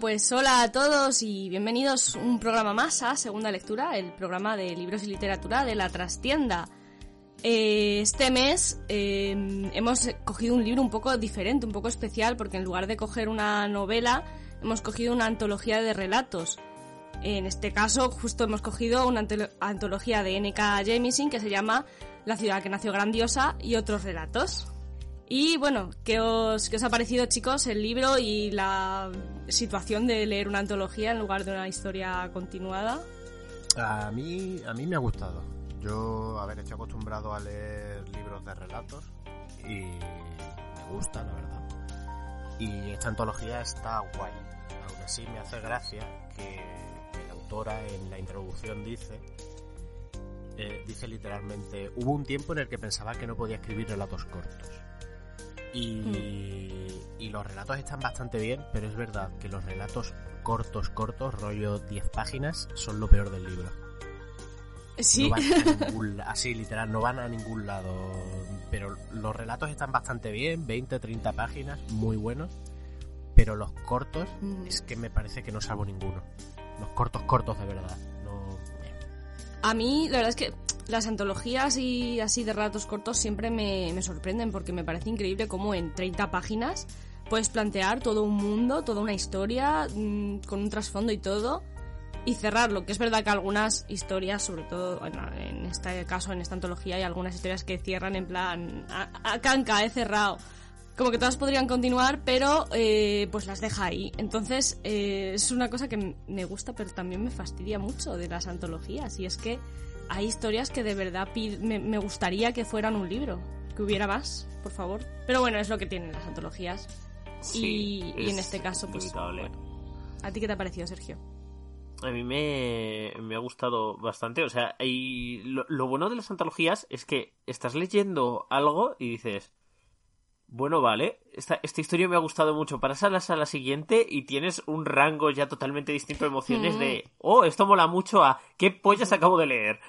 Pues hola a todos y bienvenidos un programa más a Segunda Lectura, el programa de libros y literatura de la trastienda. Eh, este mes eh, hemos cogido un libro un poco diferente, un poco especial, porque en lugar de coger una novela, hemos cogido una antología de relatos. En este caso, justo hemos cogido una antología de N.K. Jemisin que se llama La ciudad que nació grandiosa y otros relatos. Y bueno, ¿qué os, ¿qué os ha parecido, chicos, el libro y la situación de leer una antología en lugar de una historia continuada? A mí, a mí me ha gustado. Yo, a ver, estoy acostumbrado a leer libros de relatos y me gusta, la verdad. Y esta antología está guay. Aún así me hace gracia que, la autora en la introducción dice, eh, dice literalmente, hubo un tiempo en el que pensaba que no podía escribir relatos cortos y, los relatos están bastante bien, pero es verdad que los relatos cortos, cortos, rollo 10 páginas, son lo peor del libro. Sí. así, literal, no van a ningún lado. Pero los relatos están bastante bien, 20, 30 páginas, muy buenos. Pero los cortos, mm. es que me parece que no salvo ninguno. Los cortos, cortos de verdad. A mí, la verdad es que las antologías y así de relatos cortos siempre me, sorprenden porque me parece increíble cómo en 30 páginas puedes plantear todo un mundo, toda una historia mm, con un trasfondo y todo y cerrarlo, que es verdad que algunas historias, sobre todo en este caso, en esta antología, hay algunas historias que cierran en plan, a, canca, he cerrado. Como que todas podrían continuar, pero eh, pues las deja ahí. Entonces eh, es una cosa que me gusta, pero también me fastidia mucho de las antologías. Y es que hay historias que de verdad me, gustaría que fueran un libro, que hubiera más, por favor. Pero bueno, es lo que tienen las antologías. y, en este caso, pues. ¿A ti qué te ha parecido, Sergio? A mí me, ha gustado bastante. O sea, lo, bueno de las antologías es que estás leyendo algo y dices, bueno, vale, esta, esta historia me ha gustado mucho. Pasas a la siguiente y tienes un rango ya totalmente distinto de emociones de, mm. oh, esto mola mucho a, ¿qué pollas acabo de leer?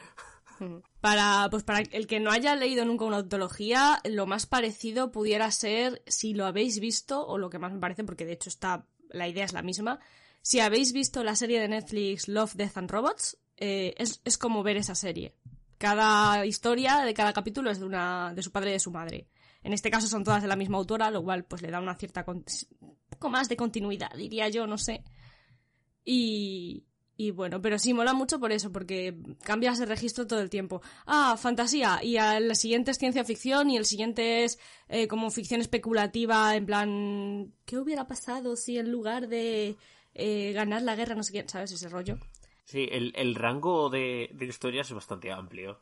Para, pues para el que no haya leído nunca una antología, lo más parecido pudiera ser, si lo habéis visto, o lo que más me parece, porque de hecho está, la idea es la misma, si habéis visto la serie de Netflix Love, Death and Robots, eh, es, es como ver esa serie. Cada historia de cada capítulo es de una, de su padre y de su madre. En este caso son todas de la misma autora, lo cual pues le da una cierta un poco más de continuidad, diría yo, no sé. Y, y bueno, pero sí, mola mucho por eso, porque cambias de registro todo el tiempo. Ah, fantasía, y al siguiente es ciencia ficción, y el siguiente es eh, como ficción especulativa, en plan, ¿qué hubiera pasado si en lugar de eh, ganar la guerra, no sé quién, ¿sabes? Ese rollo. Sí, el, rango de, de historias es bastante amplio.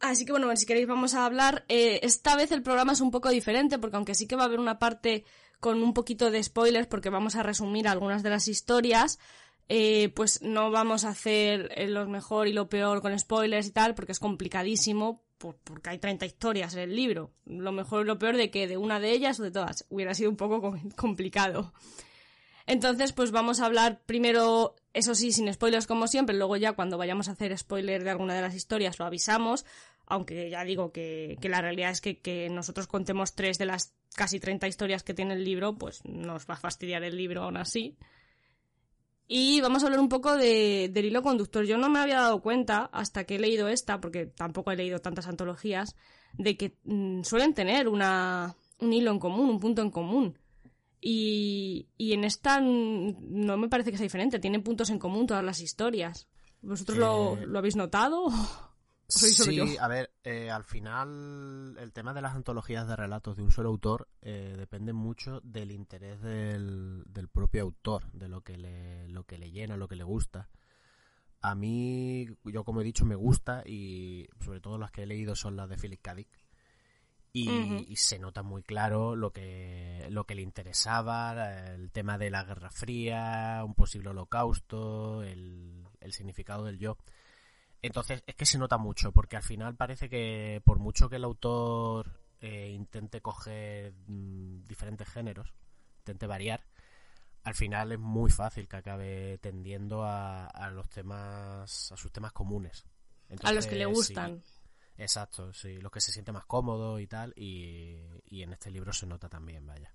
Así que bueno, si queréis vamos a hablar. Eh, esta vez el programa es un poco diferente porque aunque sí que va a haber una parte con un poquito de spoilers porque vamos a resumir algunas de las historias, eh, pues no vamos a hacer eh, lo mejor y lo peor con spoilers y tal porque es complicadísimo porque hay 30 historias en el libro. Lo mejor y lo peor de que de una de ellas o de todas hubiera sido un poco complicado. Entonces, pues vamos a hablar primero, eso sí, sin spoilers como siempre, luego ya cuando vayamos a hacer spoiler de alguna de las historias lo avisamos, aunque ya digo que, la realidad es que, nosotros contemos tres de las casi 30 historias que tiene el libro, pues nos va a fastidiar el libro aún así. Y vamos a hablar un poco de, del hilo conductor. Yo no me había dado cuenta hasta que he leído esta, porque tampoco he leído tantas antologías, de que mm, suelen tener una, un hilo en común, un punto en común. Y, en esta no me parece que sea diferente, tienen puntos en común todas las historias. ¿Vosotros lo, habéis notado? Sí, a ver, eh, al final el tema de las antologías de relatos de un solo autor eh, depende mucho del interés del, del, propio autor, de lo que, le, lo que le llena, lo que le gusta. A mí, yo como he dicho, me gusta y sobre todo las que he leído son las de Philip K. Dick. Y, se nota muy claro lo que, lo que le interesaba, el tema de la Guerra Fría, un posible holocausto, el, el significado del yo. Entonces, es que se nota mucho, porque al final parece que por mucho que el autor eh, intente coger mm, diferentes géneros, intente variar, al final es muy fácil que acabe tendiendo a, los temas, a sus temas comunes. a los que le gustan. exacto, sí, los que se siente más cómodo y tal, y, y en este libro se nota también, vaya.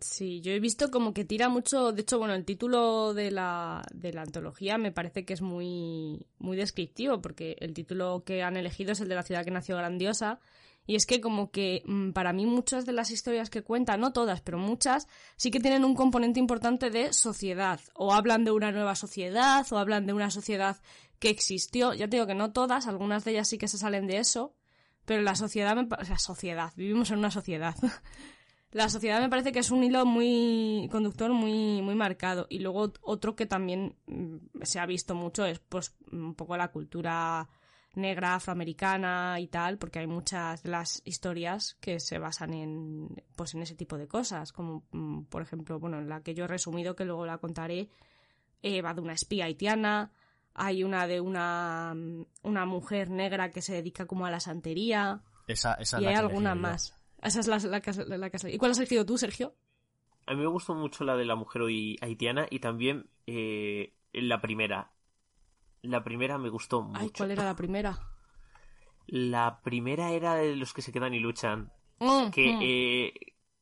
Sí, yo he visto como que tira mucho, de hecho, bueno, el título de la, de la antología me parece que es muy, muy descriptivo, porque el título que han elegido es el de la ciudad que nació grandiosa, y es que como que mm, para mí muchas de las historias que cuenta, no todas, pero muchas, sí que tienen un componente importante de sociedad, o hablan de una nueva sociedad, o hablan de una sociedad que existió, ya te digo que no todas, algunas de ellas sí que se salen de eso, pero la sociedad, me, o sea, sociedad, vivimos en una sociedad. la sociedad me parece que es un hilo muy conductor muy muy marcado. Y luego otro que también mm, se ha visto mucho es pues un poco la cultura negra afroamericana y tal porque hay muchas de las historias que se basan en pues en ese tipo de cosas. Como mm, por ejemplo bueno en la que yo he resumido que luego la contaré eh, va de una espía haitiana hay una de una mm, una mujer negra que se dedica como a la santería. Esa, esa y hay alguna más esa es la, la, la, ¿Y cuál has elegido tú, Sergio? A mí me gustó mucho la de la mujer haitiana y también eh, la primera. La primera me gustó mucho. Ay, ¿cuál era la primera? La primera era de los que se quedan y luchan. Mm, que mm. Eh,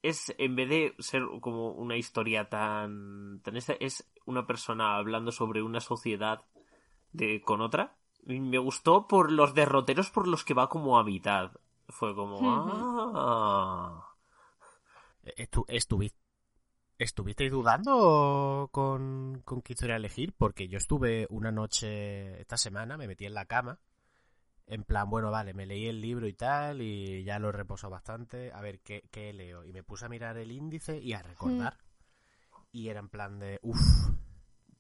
es, en vez de ser como una historia tan, tan esta, es una persona hablando sobre una sociedad de, con otra. Me gustó por los derroteros por los que va como a mitad. Fue como... ah. Estu estuviste, ¿Estuvisteis dudando con, con qué historia elegir? Porque yo estuve una noche esta semana, me metí en la cama, en plan, bueno, vale, me leí el libro y tal, y ya lo he reposado bastante, a ver qué, qué leo. Y me puse a mirar el índice y a recordar. Y era en plan de, uff.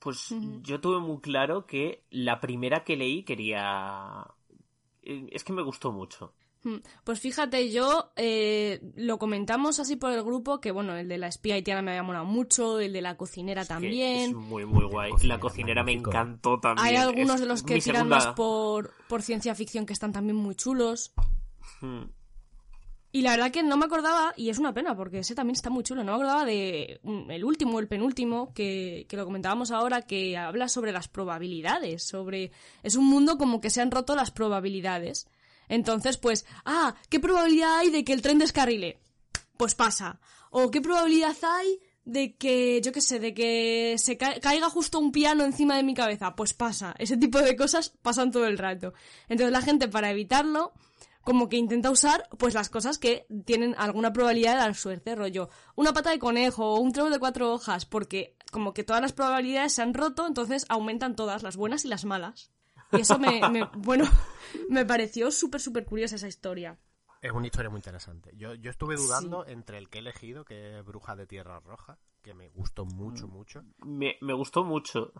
Pues yo tuve muy claro que la primera que leí quería... Eh, es que me gustó mucho. Hmm. Pues fíjate, yo eh, lo comentamos así por el grupo, que bueno, el de la espía haitiana me había molado mucho, el de la cocinera también. Es muy, muy guay. La cocinera me encantó también. Hay algunos de los que tiran más por, por ciencia ficción que están también muy chulos. Hmm. Y la verdad que no me acordaba, y es una pena, porque ese también está muy chulo, no me acordaba de mm, el último, el penúltimo, que, que, lo comentábamos ahora, que habla sobre las probabilidades, sobre... Es un mundo como que se han roto las probabilidades. Entonces, pues, ah, ¿qué probabilidad hay de que el tren descarrile? Pues pasa. O ¿qué probabilidad hay de que, yo qué sé, de que se caiga justo un piano encima de mi cabeza? Pues pasa. Ese tipo de cosas pasan todo el rato. Entonces la gente, para evitarlo, como que intenta usar pues las cosas que tienen alguna probabilidad de dar suerte, rollo una pata de conejo o un trébol de cuatro hojas, porque como que todas las probabilidades se han roto, entonces aumentan todas, las buenas y las malas. Y eso me, bueno, me pareció súper, súper curiosa esa historia. Es una historia muy interesante. Yo, yo estuve dudando entre el que he elegido, que es Bruja de Tierra Roja, que me gustó mucho, mm. mucho. Me, gustó mucho.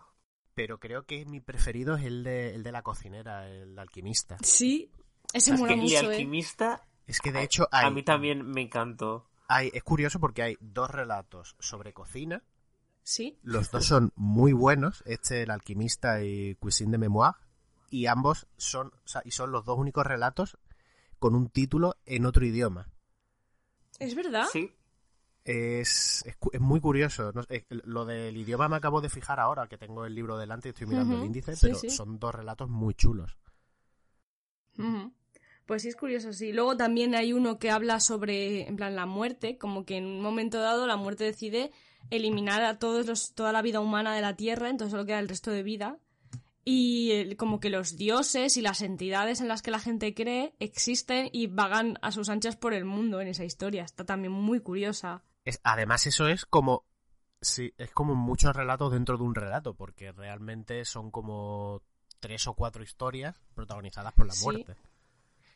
Pero creo que mi preferido es el de, el de la cocinera, el alquimista. Sí, ese mola mucho. El ¿eh? alquimista. Es que de hecho A mí también me encantó. Hay, es curioso porque hay dos relatos sobre cocina. Sí. Los dos son muy buenos. Este, el alquimista y Cuisine de Memoire y ambos son, y son los dos únicos relatos con un título en otro idioma. ¿Es verdad? Sí. Es, es, muy curioso. lo del idioma me acabo de fijar ahora, que tengo el libro delante y estoy mirando el índice, pero son dos relatos muy chulos. Pues sí, es curioso, sí. Luego también hay uno que habla sobre, en plan, la muerte, como que en un momento dado la muerte decide eliminar a todos los, toda la vida humana de la Tierra, entonces solo queda el resto de vida y como que los dioses y las entidades en las que la gente cree existen y vagan a sus anchas por el mundo en esa historia. Está también muy curiosa. Es, además eso es como sí, es como muchos relatos dentro de un relato, porque realmente son como tres o cuatro historias protagonizadas por la Sí. muerte.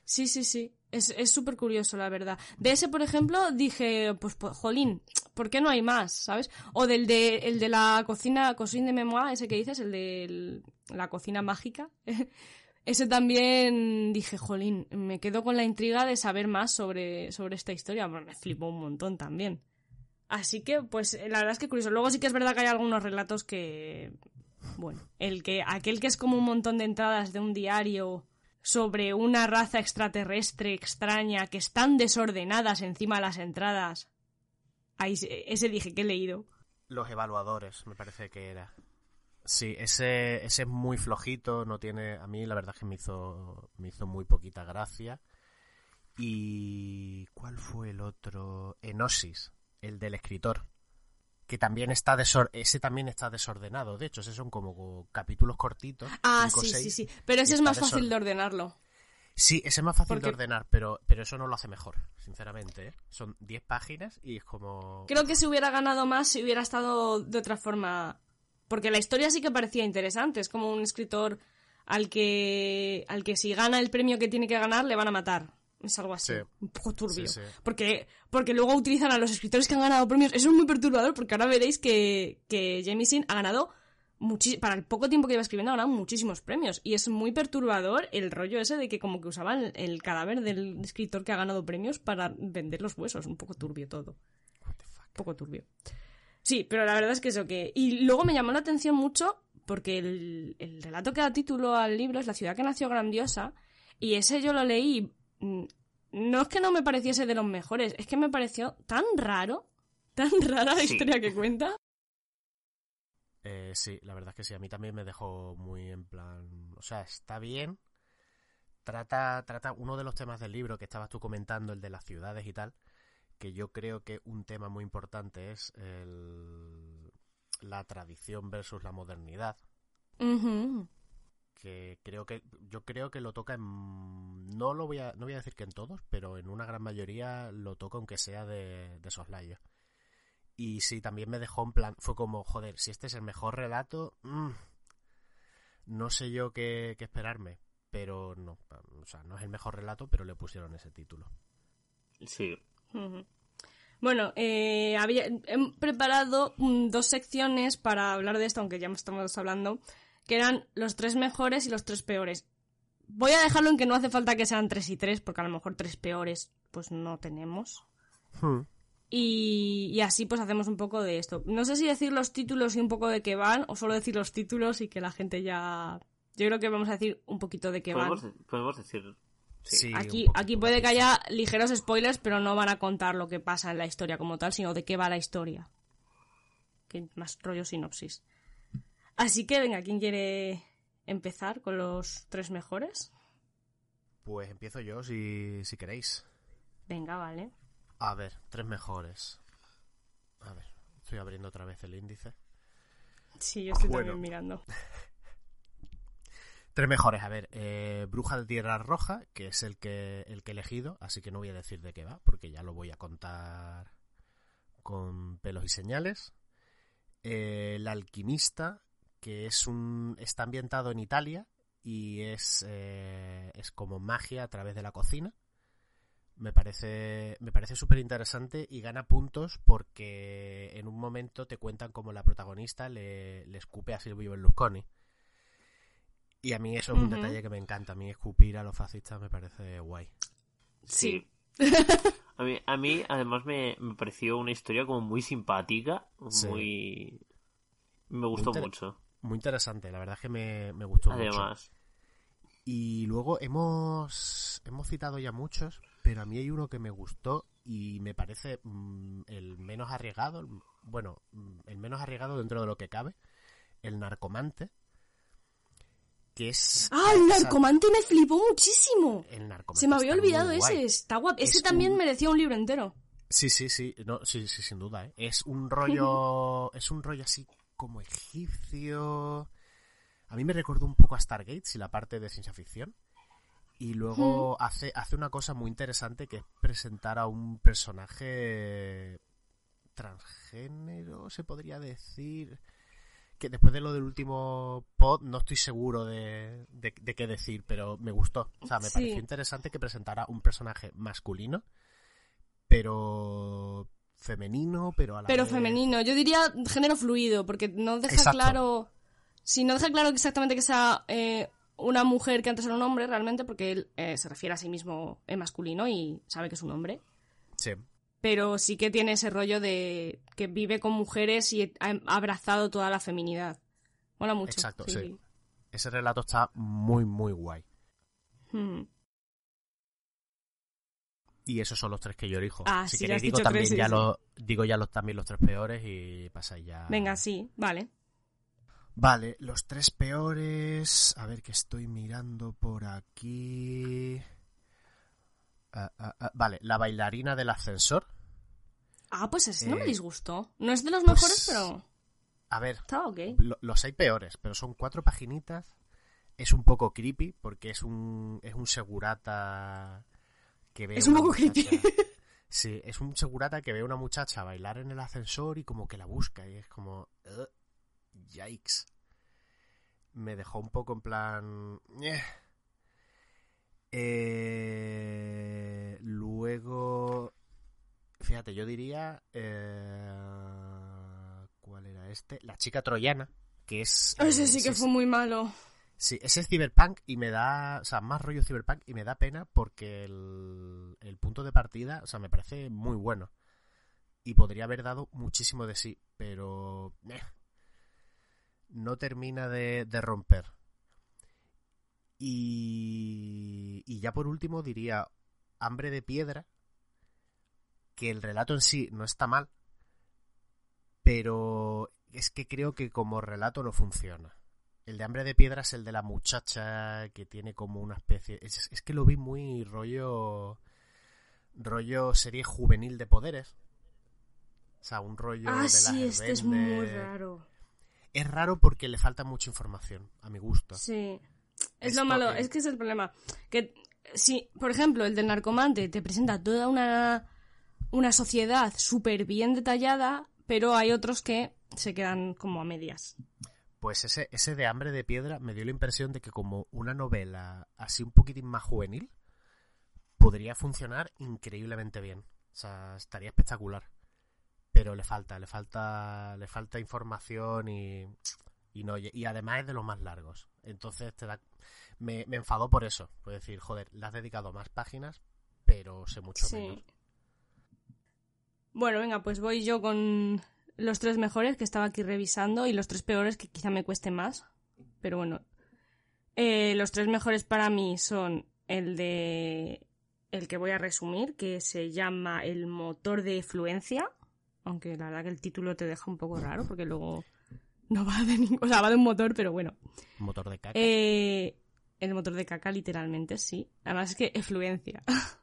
Sí, sí, sí. Es súper curioso, la verdad. De ese, por ejemplo, dije, pues, pues, jolín, ¿por qué no hay más? ¿Sabes? O del de, el de la cocina, cocina de memoir, ese que dices, el de el- la cocina mágica. ese también dije, jolín, me quedo con la intriga de saber más sobre, sobre esta historia. Bueno, me flipó un montón también. Así que, pues, la verdad es que curioso. Luego sí que es verdad que hay algunos relatos que, bueno, el que, aquel que es como un montón de entradas de un diario sobre una raza extraterrestre extraña que están desordenadas encima de las entradas. Ahí, se- ese dije que he leído. Los evaluadores, me parece que era. Sí, ese, ese es muy flojito, no tiene... A mí la verdad es que me hizo, me hizo muy poquita gracia. ¿Y cuál fue el otro? Enosis, el del escritor. Que también está desor... ese también está desordenado. De hecho, esos son como capítulos cortitos. Ah, cinco sí, sí, seis, sí. Pero ese es más fácil de ordenarlo. Sí, ese es más fácil Porque- de ordenar, pero, pero eso no lo hace mejor, sinceramente. ¿eh? Son 10 páginas y es como... Creo que se hubiera ganado más si hubiera estado de otra forma. Porque la historia sí que parecía interesante. Es como un escritor al que, al que si gana el premio que tiene que ganar le van a matar. Es algo así. Sí. Un poco turbio. Sí, sí. Porque, porque luego utilizan a los escritores que han ganado premios. Eso es muy perturbador porque ahora veréis que, que Jameson ha ganado para el poco tiempo que iba escribiendo ha ganado muchísimos premios. Y es muy perturbador el rollo ese de que como que usaban el cadáver del escritor que ha ganado premios para vender los huesos. Un poco turbio todo fuck. poco turbio. Sí, pero la verdad es que eso que... Y luego me llamó la atención mucho porque el, el relato que da título al libro es La ciudad que nació grandiosa y ese yo lo leí... mm, No es que no me pareciese de los mejores, es que me pareció tan raro, tan rara la Sí. historia que cuenta. Eh, sí, la verdad es que sí, a mí también me dejó muy en plan, o sea, está bien. Trata, trata uno de los temas del libro que estabas tú comentando, el de las ciudades y tal, que yo creo que un tema muy importante es el- la tradición versus la modernidad, que creo que yo creo que lo toca en no lo voy a no voy a decir que en todos, pero en una gran mayoría lo toca aunque sea de, de soslayo. Y sí, también me dejó en plan, fue como, joder, si este es el mejor relato, mm, no sé yo qué, qué esperarme, pero no, o sea, no es el mejor relato, pero le pusieron ese título. Sí. Bueno, eh, había, he preparado mm, dos secciones para hablar de esto, aunque ya estamos hablando, que eran los tres mejores y los tres peores. Voy a dejarlo en que no hace falta que sean tres y tres, porque a lo mejor tres peores pues no tenemos. Y, y así pues hacemos un poco de esto. No sé si decir los títulos y un poco de qué van, o solo decir los títulos y que la gente ya... Yo creo que vamos a decir un poquito de qué van. Podemos, de- podemos decir. Sí. Aquí, aquí puede que haya ligeros spoilers, pero no van a contar lo que pasa en la historia como tal, sino de qué va la historia. Que más rollo sinopsis. Así que venga, ¿quién quiere empezar con los tres mejores? Pues empiezo yo si, si queréis. Venga, vale. A ver, tres mejores. A ver, estoy abriendo otra vez el índice. Sí, yo estoy Bueno. también mirando. Tres mejores, a ver, eh, Bruja de Tierra Roja, que es el que, el que he elegido, así que no voy a decir de qué va, porque ya lo voy a contar con pelos y señales. Eh, el Alquimista, que es un, está ambientado en Italia y es, eh, es como magia a través de la cocina. Me parece, me parece súper interesante y gana puntos porque en un momento te cuentan como la protagonista le, le escupe a Silvio Berlusconi. Y a mí eso es un detalle que me encanta. A mí escupir a los fascistas me parece guay. Sí. A mí, a mí además, me, me pareció una historia como muy simpática. Sí. Muy. Me gustó Muy mucho. Muy interesante, la verdad es que me, me gustó mucho. Además. Y luego hemos, hemos citado ya muchos, pero a mí hay uno que me gustó y me parece mm, el menos arriesgado, bueno, mm, el menos arriesgado dentro de lo que cabe, el narcomante, que es... ¡Ah, el narcomante me flipó muchísimo! el narcomante Se me había olvidado ese, está guapo. Ese Es también un- merecía un libro entero. Sí, sí, sí, no, sí, sí, sin duda, ¿eh? Es un rollo, es un rollo así como egipcio. A mí me recordó un poco a Stargate, si la parte de ciencia ficción. Y luego hace, hace una cosa muy interesante que es presentar a un personaje transgénero, se podría decir, que después de lo del último pod no estoy seguro de, de, de qué decir, pero me gustó. O sea, me Sí. pareció interesante que presentara un personaje masculino, pero femenino, pero a la Pero vez- femenino, yo diría género fluido, porque no deja Exacto. claro. Si no deja claro exactamente que sea eh, una mujer que antes era un hombre, realmente, porque él eh, se refiere a sí mismo en masculino y sabe que es un hombre. Sí, Pero sí que tiene ese rollo de que vive con mujeres y ha abrazado toda la feminidad. Mola mucho. exacto, sí. Ese relato está muy, muy guay. Hmm. Y esos son los tres que yo elijo. Ah, si sí, queréis digo también tres, ya sí. los digo ya los también los tres peores y pasáis ya. Venga, sí, vale. Vale, los tres peores. A ver que estoy mirando por aquí. Ah, ah, ah, Vale, la bailarina del ascensor. Ah, pues ese no me Eh, disgustó. No es de los pues- mejores, pero A ver, lo- los hay peores, pero son cuatro paginitas. Es un poco creepy porque es un es un segurata que ve Es un poco creepy. Sí, es un segurata que ve a una muchacha bailar en el ascensor y como que la busca y es como "Ugh, yikes. Me dejó un poco en plan "Eh". Eh, luego fíjate, yo diría eh, ¿cuál era este? La chica troyana, que es Ese eh, sí que es- fue muy malo. Sí, ese es Cyberpunk y me da, o sea, más rollo Cyberpunk y me da pena porque el, el punto de partida, o sea, me parece muy bueno. Y podría haber dado muchísimo de sí, pero no termina de, de romper. Y, y ya por último diría Hambre de Piedra, que el relato en sí no está mal, pero es que creo que como relato no funciona. El de Hambre de Piedra es el de la muchacha que tiene como una especie... Es, es que lo vi muy rollo... Rollo serie juvenil de poderes. O sea, un rollo de Ah, la sí, este es muy raro. Es raro porque le falta mucha información, a mi gusto. Sí. Es lo malo, es- es que es el problema. Que si, por ejemplo, el del narcomante te presenta toda una, una sociedad súper bien detallada, pero hay otros que se quedan como a medias. Pues ese, ese de Hambre de Piedra me dio la impresión de que como una novela así un poquitín más juvenil, podría funcionar increíblemente bien. O sea, estaría espectacular. Pero le falta, le falta, le falta información y, y no, y además es de los más largos. Entonces te da, me, me enfadó por eso. Por decir, joder, le has dedicado más páginas, pero sé mucho Sí. menos. Bueno, venga, pues voy yo con los tres mejores que estaba aquí revisando y los tres peores que quizá me cueste más. Pero bueno. Eh, los tres mejores para mí son el de. el que voy a resumir, que se llama El motor de fluencia. Aunque la verdad que el título te deja un poco raro, porque luego no va de ningún. O sea, va de un motor, pero bueno. Motor de caca. Eh, el motor de caca, literalmente, sí. Además es que efluencia.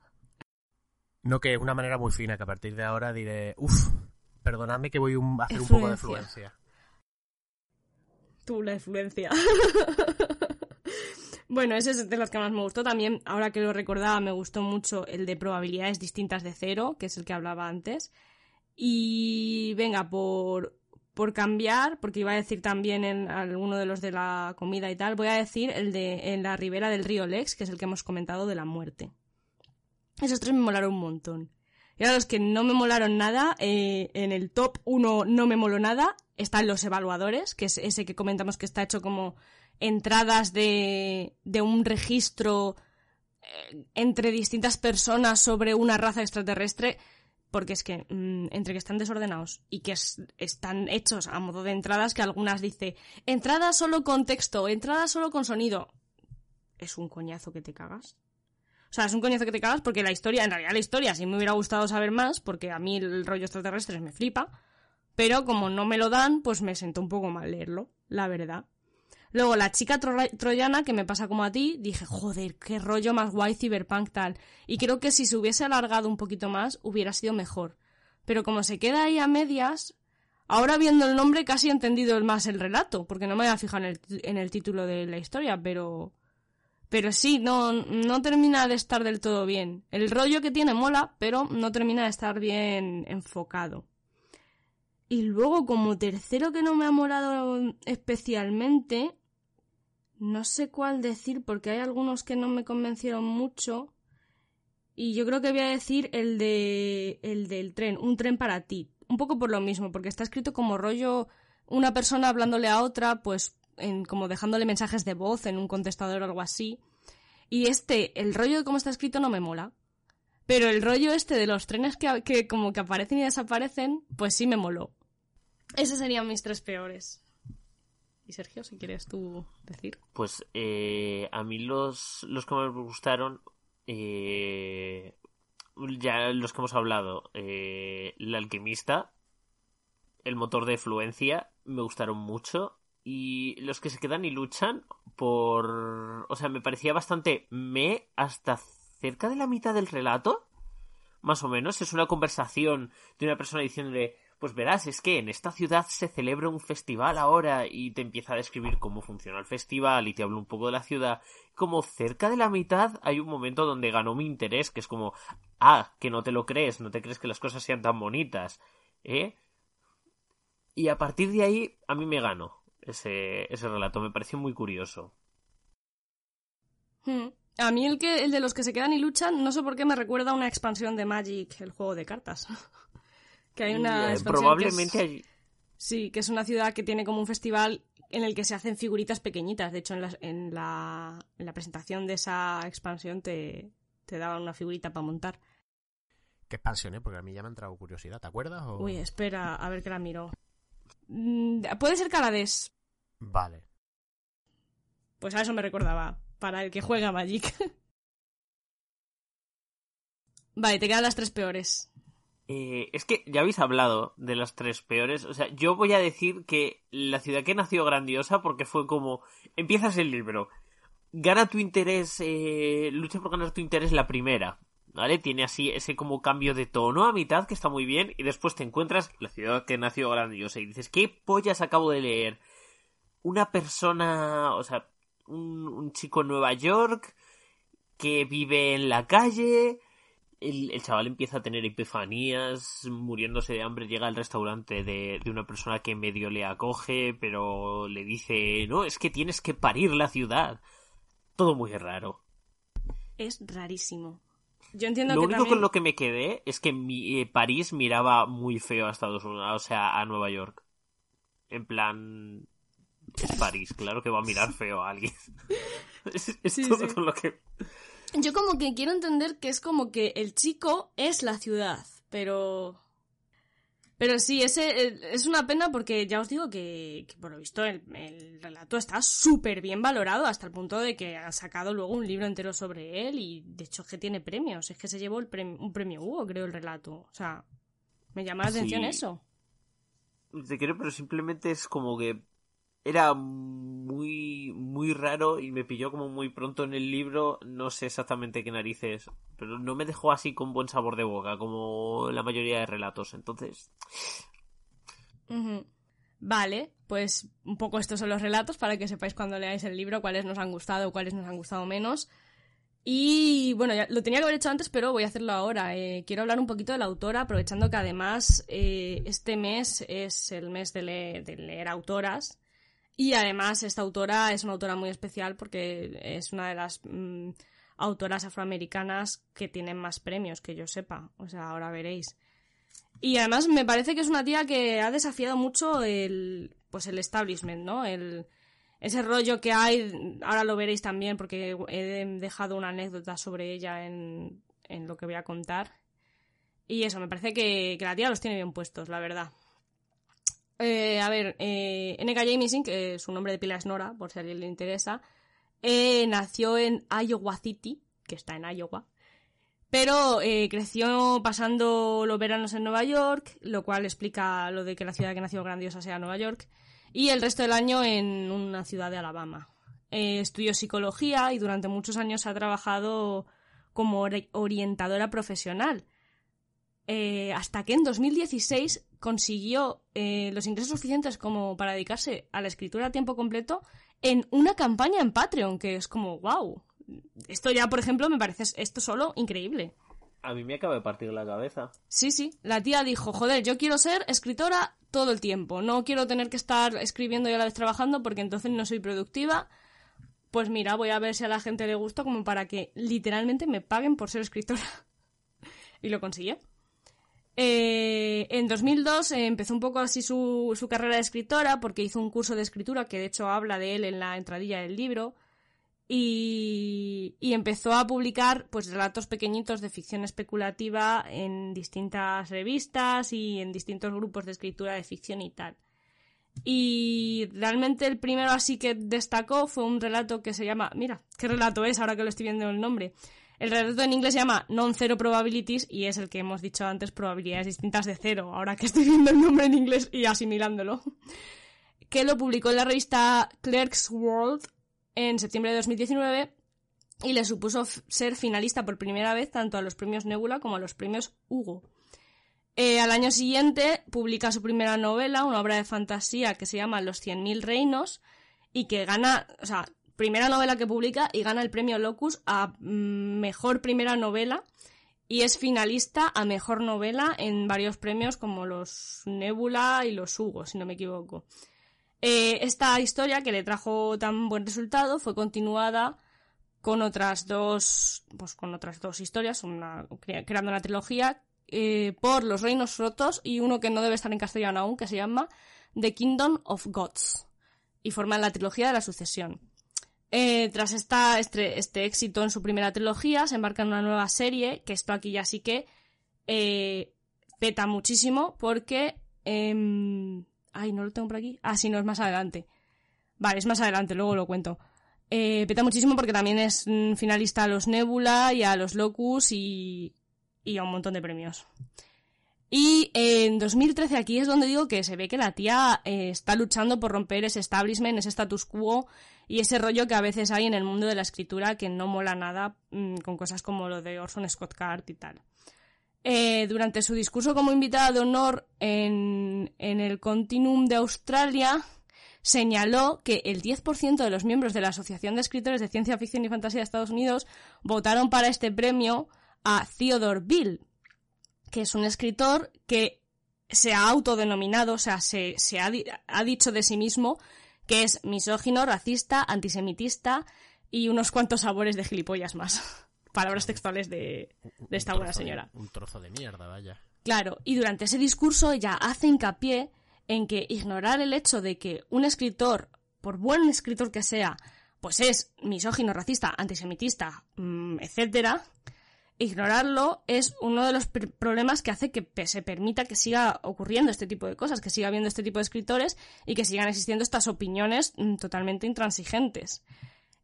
No, que es una manera muy fina, que a partir de ahora diré, uff, perdonadme que voy a hacer un poco de Efluencia. fluencia. Tú, la influencia. bueno, ese es de los que más me gustó. También, ahora que lo recordaba, me gustó mucho el de probabilidades distintas de cero, que es el que hablaba antes. Y venga, por, por cambiar, porque iba a decir también en alguno de los de la comida y tal, voy a decir el de en la ribera del río Lex, que es el que hemos comentado de la muerte. Esos tres me molaron un montón. Y ahora los que no me molaron nada, eh, en el top 1 no me moló nada, están los evaluadores, que es ese que comentamos que está hecho como entradas de, de un registro eh, entre distintas personas sobre una raza extraterrestre, porque es que mm, entre que están desordenados y que es- están hechos a modo de entradas, que algunas dice entrada solo con texto, entrada solo con sonido. Es un coñazo que te cagas. O sea, es un coñazo que te cagas porque la historia, en realidad la historia sí me hubiera gustado saber más, porque a mí el rollo extraterrestre me flipa, pero como no me lo dan, pues me sentó un poco mal leerlo, la verdad. Luego, la chica tro- troyana, que me pasa como a ti, dije, joder, qué rollo más guay cyberpunk tal. Y creo que si se hubiese alargado un poquito más, hubiera sido mejor. Pero como se queda ahí a medias, ahora viendo el nombre casi he entendido más el relato, porque no me había fijado en el, en el título de la historia, pero... Pero sí, no, no termina de estar del todo bien. El rollo que tiene mola, pero no termina de estar bien enfocado. Y luego, como tercero que no me ha molado especialmente, no sé cuál decir porque hay algunos que no me convencieron mucho. Y yo creo que voy a decir el de el del tren, un tren para ti. Un poco por lo mismo, porque está escrito como rollo una persona hablándole a otra, pues en, como dejándole mensajes de voz en un contestador o algo así. Y este, el rollo de cómo está escrito no me mola. Pero el rollo este de los trenes que, que como que aparecen y desaparecen, pues sí me moló. Esos serían mis tres peores. Y Sergio, si quieres tú decir. Pues eh, a mí los, los que me gustaron, eh, ya los que hemos hablado, eh, El alquimista, El motor de fluencia, me gustaron mucho. Y los que se quedan y luchan por... O sea, me parecía bastante me hasta cerca de la mitad del relato. Más o menos. Es una conversación de una persona diciéndole pues verás, es que en esta ciudad se celebra un festival ahora y te empieza a describir cómo funciona el festival y te habla un poco de la ciudad. Como cerca de la mitad hay un momento donde ganó mi interés, que es como, ah, que no te lo crees, no te crees que las cosas sean tan bonitas, ¿eh? Y a partir de ahí a mí me ganó ese, ese relato, me pareció muy curioso. Hmm. A mí el, que, el de los que se quedan y luchan, no sé por qué me recuerda a una expansión de Magic, el juego de cartas. Que hay una. Eh, probablemente Sí, que es una ciudad que tiene como un festival en el que se hacen figuritas pequeñitas. De hecho, en la, en la, en la presentación de esa expansión te, te daban una figurita para montar. ¿Qué expansión, eh? Porque a mí ya me ha entrado curiosidad, ¿te acuerdas? Uy, espera, a ver que la miro. Mm, puede ser Calades. Vale. Pues a eso me recordaba, para el que juega Magic. vale, te quedan las tres peores. Eh, es que ya habéis hablado de las tres peores. O sea, yo voy a decir que la ciudad que nació grandiosa porque fue como... Empiezas el libro. Gana tu interés, eh, lucha por ganar tu interés la primera. ¿Vale? Tiene así ese como cambio de tono a mitad que está muy bien. Y después te encuentras la ciudad que nació grandiosa y dices, ¿qué pollas acabo de leer? Una persona, o sea, un, un chico en Nueva York que vive en la calle el, chaval empieza a tener epifanías, muriéndose de hambre, llega al restaurante de, de, una persona que medio le acoge, pero le dice, no, es que tienes que parir la ciudad. Todo muy raro. Es rarísimo. Yo entiendo lo único con lo que me quedé es que mi, eh, París miraba muy feo a Estados Unidos, o sea, a Nueva York. En plan, es París, claro que va a mirar feo a alguien. es, todo con lo que yo como que quiero entender que es como que el chico es la ciudad, pero... Pero sí, ese es una pena porque ya os digo que, por lo visto el, relato está súper bien valorado hasta el punto de que ha sacado luego un libro entero sobre él y de hecho es que tiene premios, es que se llevó el un premio Hugo, creo, el relato. O sea, me llama la atención eso. Te quiero, pero simplemente es como que era muy muy raro y me pilló como muy pronto en el libro no sé exactamente qué narices pero no me dejó así con buen sabor de boca como la mayoría de relatos entonces vale pues un poco estos son los relatos para que sepáis cuando leáis el libro cuáles nos han gustado cuáles nos han gustado menos y bueno, ya lo tenía que haber hecho antes, pero voy a hacerlo ahora. Eh, quiero hablar un poquito de la autora, aprovechando que además eh, este mes es el mes de, de leer autoras. Y además esta autora es una autora muy especial porque es una de las mm, autoras afroamericanas que tienen más premios, que yo sepa. O sea, ahora veréis. Y además me parece que es una tía que ha desafiado mucho el, pues el establishment, ¿no? El, ese rollo que hay, ahora lo veréis también porque he dejado una anécdota sobre ella en, en lo que voy a contar. Y eso, me parece que, que la tía los tiene bien puestos, la verdad. Eh, a ver, eh, N.K. Jemisin, que su nombre de pila es Nora, por si a alguien le interesa, eh, nació en Iowa City, que está en Iowa, pero eh, creció pasando los veranos en Nueva York, lo cual explica lo de que la ciudad que nació grandiosa sea Nueva York, y el resto del año en una ciudad de Alabama. estudió psicología y durante muchos años ha trabajado como orientadora profesional. hasta que en 2016 consiguió eh, los ingresos suficientes como para dedicarse a la escritura a tiempo completo en una campaña en Patreon, que es como, wow. Esto ya, por ejemplo, me parece esto solo increíble. A mí me acaba de partir la cabeza. Sí, sí. La tía dijo, joder, yo quiero ser escritora todo el tiempo. No quiero tener que estar escribiendo y a la vez trabajando porque entonces no soy productiva. Pues mira, voy a ver si a la gente le gusta como para que literalmente me paguen por ser escritora. y lo consiguió. Eh, en 2002 eh, empezó un poco así su, carrera de escritora porque hizo un curso de escritura que de hecho habla de él en la entradilla del libro y, empezó a publicar pues relatos pequeñitos de ficción especulativa en distintas revistas y en distintos grupos de escritura de ficción y tal. Y realmente el primero así que destacó fue un relato que se llama, mira, ¿qué relato es ahora que lo estoy viendo el nombre? El relato en inglés se llama Non-Zero Probabilities y es el que hemos dicho antes, probabilidades distintas de cero, ahora que estoy viendo el nombre en inglés y asimilándolo. Que lo publicó en la revista Clerk's World en septiembre de 2019 y le supuso ser finalista por primera vez tanto a los premios Nebula como a los premios Hugo. Eh, al año siguiente publica su primera novela, una obra de fantasía que se llama Los 100.000 reinos y que gana, o sea, primera novela que publica y gana el premio Locus a mm, mejor primera novela y es finalista a mejor novela en varios premios como los Nebula y los Hugo, si no me equivoco. Eh, esta historia que le trajo tan buen resultado fue continuada con otras dos, pues con otras dos historias, creando una trilogía eh, por Los Reinos Rotos y uno que no debe estar en castellano aún, que se llama The Kingdom of Gods, y forma la trilogía de la sucesión. Eh, tras esta, este, éxito en su primera trilogía, se embarca en una nueva serie, que esto aquí ya sí que peta muchísimo, porque em, Ay, no lo tengo por aquí. Ah, sí, no, es más adelante. Vale, es más adelante, luego lo cuento. Eh, peta muchísimo porque también es mm, finalista a los Nebula y a los Locus y, y a un montón de premios. Y en 2013 aquí es donde digo que se ve que la tía eh, está luchando por romper ese establishment, ese status quo y ese rollo que a veces hay en el mundo de la escritura que no mola nada mm, con cosas como lo de Orson Scott Card y tal. Eh, durante su discurso como invitada de honor en, el Continuum de Australia, señaló que el 10% de los miembros de la Asociación de Escritores de Ciencia Ficción y Fantasía de Estados Unidos votaron para este premio a Theodore Bill, que es un escritor que se ha autodenominado, o sea, se, ha, ha dicho de sí mismo que es misógino, racista, antisemitista y unos cuantos sabores de gilipollas más. palabras textuales de, esta buena señora. un trozo de mierda, vaya. Claro, y durante ese discurso ella hace hincapié en que ignorar el hecho de que un escritor, por buen escritor que sea, pues es misógino, racista, antisemitista, mm, etcétera, ignorarlo es uno de los problemas que hace que se permita que siga ocurriendo este tipo de cosas, que siga habiendo este tipo de escritores y que sigan existiendo estas opiniones mm, totalmente intransigentes.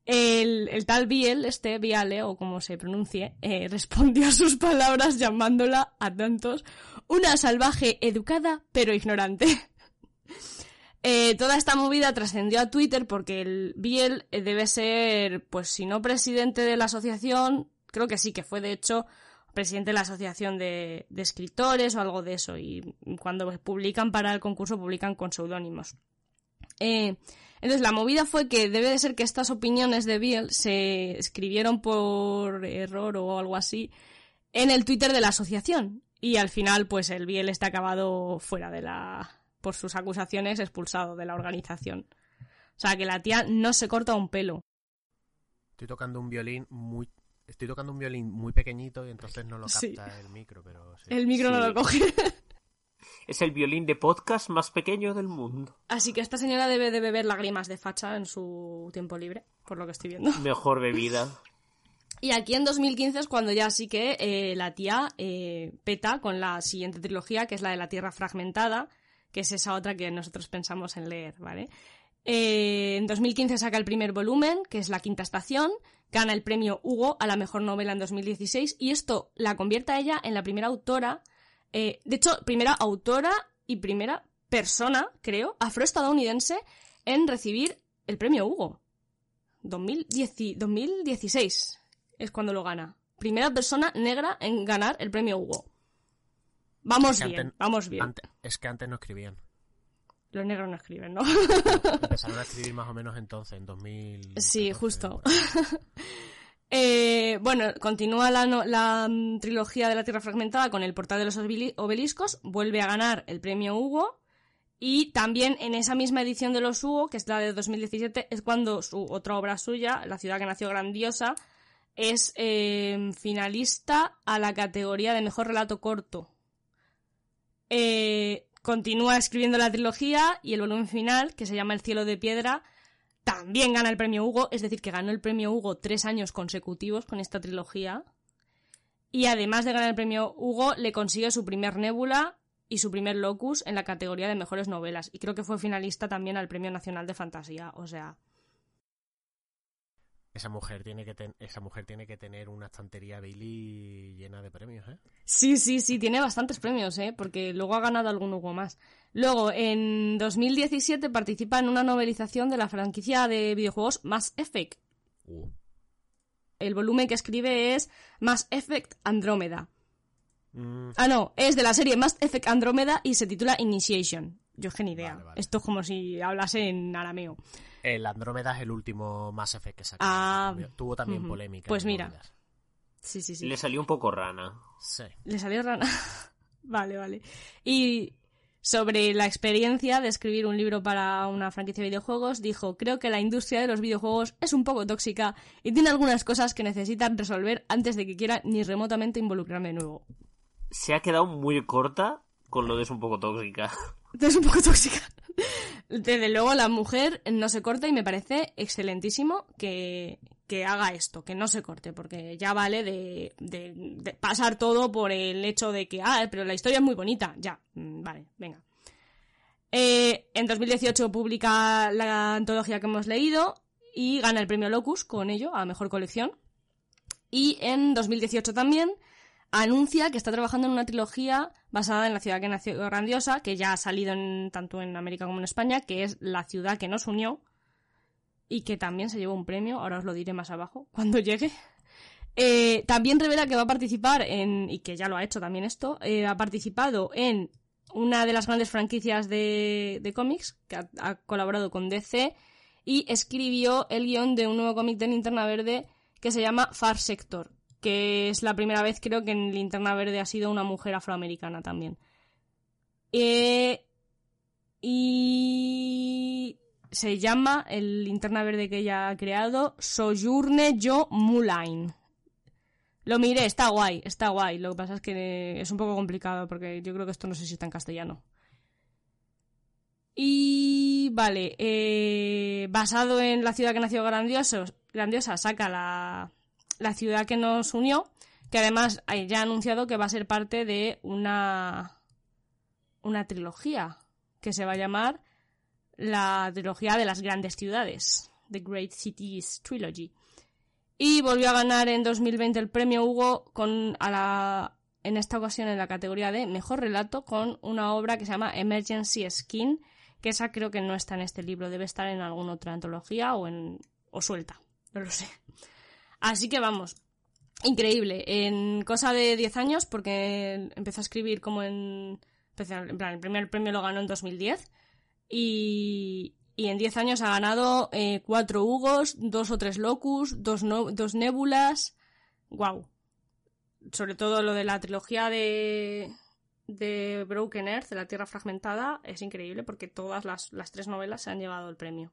El, tal Biel, este Viale, o como se pronuncie, eh, respondió a sus palabras llamándola a tantos una salvaje educada pero ignorante. Eh, toda esta movida trascendió a Twitter porque el Biel eh, debe ser, pues si no presidente de la asociación, creo que sí, que fue de hecho presidente de la asociación de, escritores o algo de eso. Y cuando publican para el concurso publican con seudónimos. Eh, entonces, la movida fue que debe de ser que estas opiniones de Biel se escribieron por error o algo así en el Twitter de la asociación. Y al final, pues el Biel está acabado fuera de la. por sus acusaciones, expulsado de la organización. O sea, que la tía no se corta un pelo. Estoy tocando un violín muy. Estoy tocando un violín muy pequeñito y entonces no lo capta el micro, pero. El micro no lo coge. Es el violín de podcast más pequeño del mundo. Así que esta señora debe de beber lágrimas de facha en su tiempo libre, por lo que estoy viendo. Mejor bebida. Y aquí en 2015 es cuando ya sí que eh, la tía eh, peta con la siguiente trilogía, que es la de la Tierra Fragmentada, que es esa otra que nosotros pensamos en leer, ¿vale? Eh, en 2015 saca el primer volumen, que es La Quinta Estación, gana el premio Hugo a la mejor novela en 2016 y esto la convierte a ella en la primera autora eh, de hecho, primera autora y primera persona, creo, afroestadounidense en recibir el premio Hugo. 2016 es cuando lo gana. Primera persona negra en ganar el premio Hugo. Vamos bien, vamos bien. es que antes no escribían. Los negros no escriben, ¿no? Empezaron a escribir más o menos entonces, en 2000. Sí, justo. Eh, bueno, continúa la, la, mm, trilogía de la Tierra Fragmentada con El Portal de los Obeli- Obeliscos, vuelve a ganar el premio Hugo y también en esa misma edición de los Hugo, que es la de 2017, es cuando su otra obra suya, La ciudad que nació grandiosa, es eh, finalista a la categoría de mejor relato corto. Eh, continúa escribiendo la trilogía y el volumen final, que se llama El cielo de piedra, también gana el premio Hugo, es decir, que ganó el premio Hugo tres años consecutivos con esta trilogía. Y además de ganar el premio Hugo, le consigue su primer Nébula y su primer Locus en la categoría de mejores novelas. Y creo que fue finalista también al Premio Nacional de Fantasía. O sea, Esa mujer tiene que ten- esa mujer tiene que tener una estantería Bailey llena de premios, ¿eh? Sí, sí, sí, tiene bastantes premios, ¿eh? Porque luego ha ganado algún Hugo más. Luego, en 2017 participa en una novelización de la franquicia de videojuegos Mass Effect. Uh. El volumen que escribe es Mass Effect Andrómeda. Mm, Ah, no, es de la serie Mass Effect Andrómeda y se titula Initiation. Yo es que ni idea. Vale, vale. Esto es como si hablase en arameo. El Andrómeda es el último Mass Effect que sacó. Ah, Tuvo también polémica. Pues mira. movidas. Sí, sí, sí. Le salió un poco rana. Sí. Le salió rana. vale, vale. Y sobre la experiencia de escribir un libro para una franquicia de videojuegos, dijo, creo que la industria de los videojuegos es un poco tóxica y tiene algunas cosas que necesitan resolver antes de que quiera ni remotamente involucrarme de nuevo. Se ha quedado muy corta con lo de es un poco tóxica. Es un poco tóxica. Desde luego la mujer no se corta y me parece excelentísimo que, que haga esto, que no se corte, porque ya vale de, pasar todo por el hecho de que, ah, pero la historia es muy bonita. Ya, mm, vale, venga. Eh, en 2018 publica la antología que hemos leído y gana el premio Locus con ello, a mejor colección. Y en 2018 también anuncia que está trabajando en una trilogía basada en la ciudad que nació grandiosa, que ya ha salido en- tanto en América como en España, que es La ciudad que nos unió y que también se llevó un premio, ahora os lo diré más abajo, cuando llegue. Eh, también revela que va a participar en, y que ya lo ha hecho también esto, eh, ha participado en una de las grandes franquicias de, de cómics, que ha, colaborado con DC, y escribió el guion de un nuevo cómic de Linterna Verde que se llama Far Sector, que es la primera vez creo que en Linterna Verde ha sido una mujer afroamericana también. Eh, y se llama el Linterna Verde que ella ha creado Sojourne Jo Muline. Lo miré, está guay, está guay. Lo que pasa es que es un poco complicado porque yo creo que esto no sé si está en castellano. Y vale, eh, basado en la ciudad que nació grandioso, grandiosa, saca la, la ciudad que nos unió, que además eh, ya ha anunciado que va a ser parte de una, una trilogía que se va a llamar la trilogía de las grandes ciudades, The Great Cities Trilogy. Y volvió a ganar en 2020 el premio Hugo con en esta ocasión en la categoría de mejor relato con una obra que se llama Emergency Skin, que esa creo que no está en este libro, debe estar en alguna otra antología o en o suelta, no lo sé. Así que vamos, increíble, en cosa de 10 años porque empezó a escribir como en en plan, el primer premio lo ganó en 2010 y, y en 10 años ha ganado eh, cuatro Hugos, dos o tres Locus, dos Nébulas. Wow. Sobre todo lo de la trilogía de, de Broken Earth, de la Tierra Fragmentada, es increíble porque todas las, las tres novelas se han llevado el premio.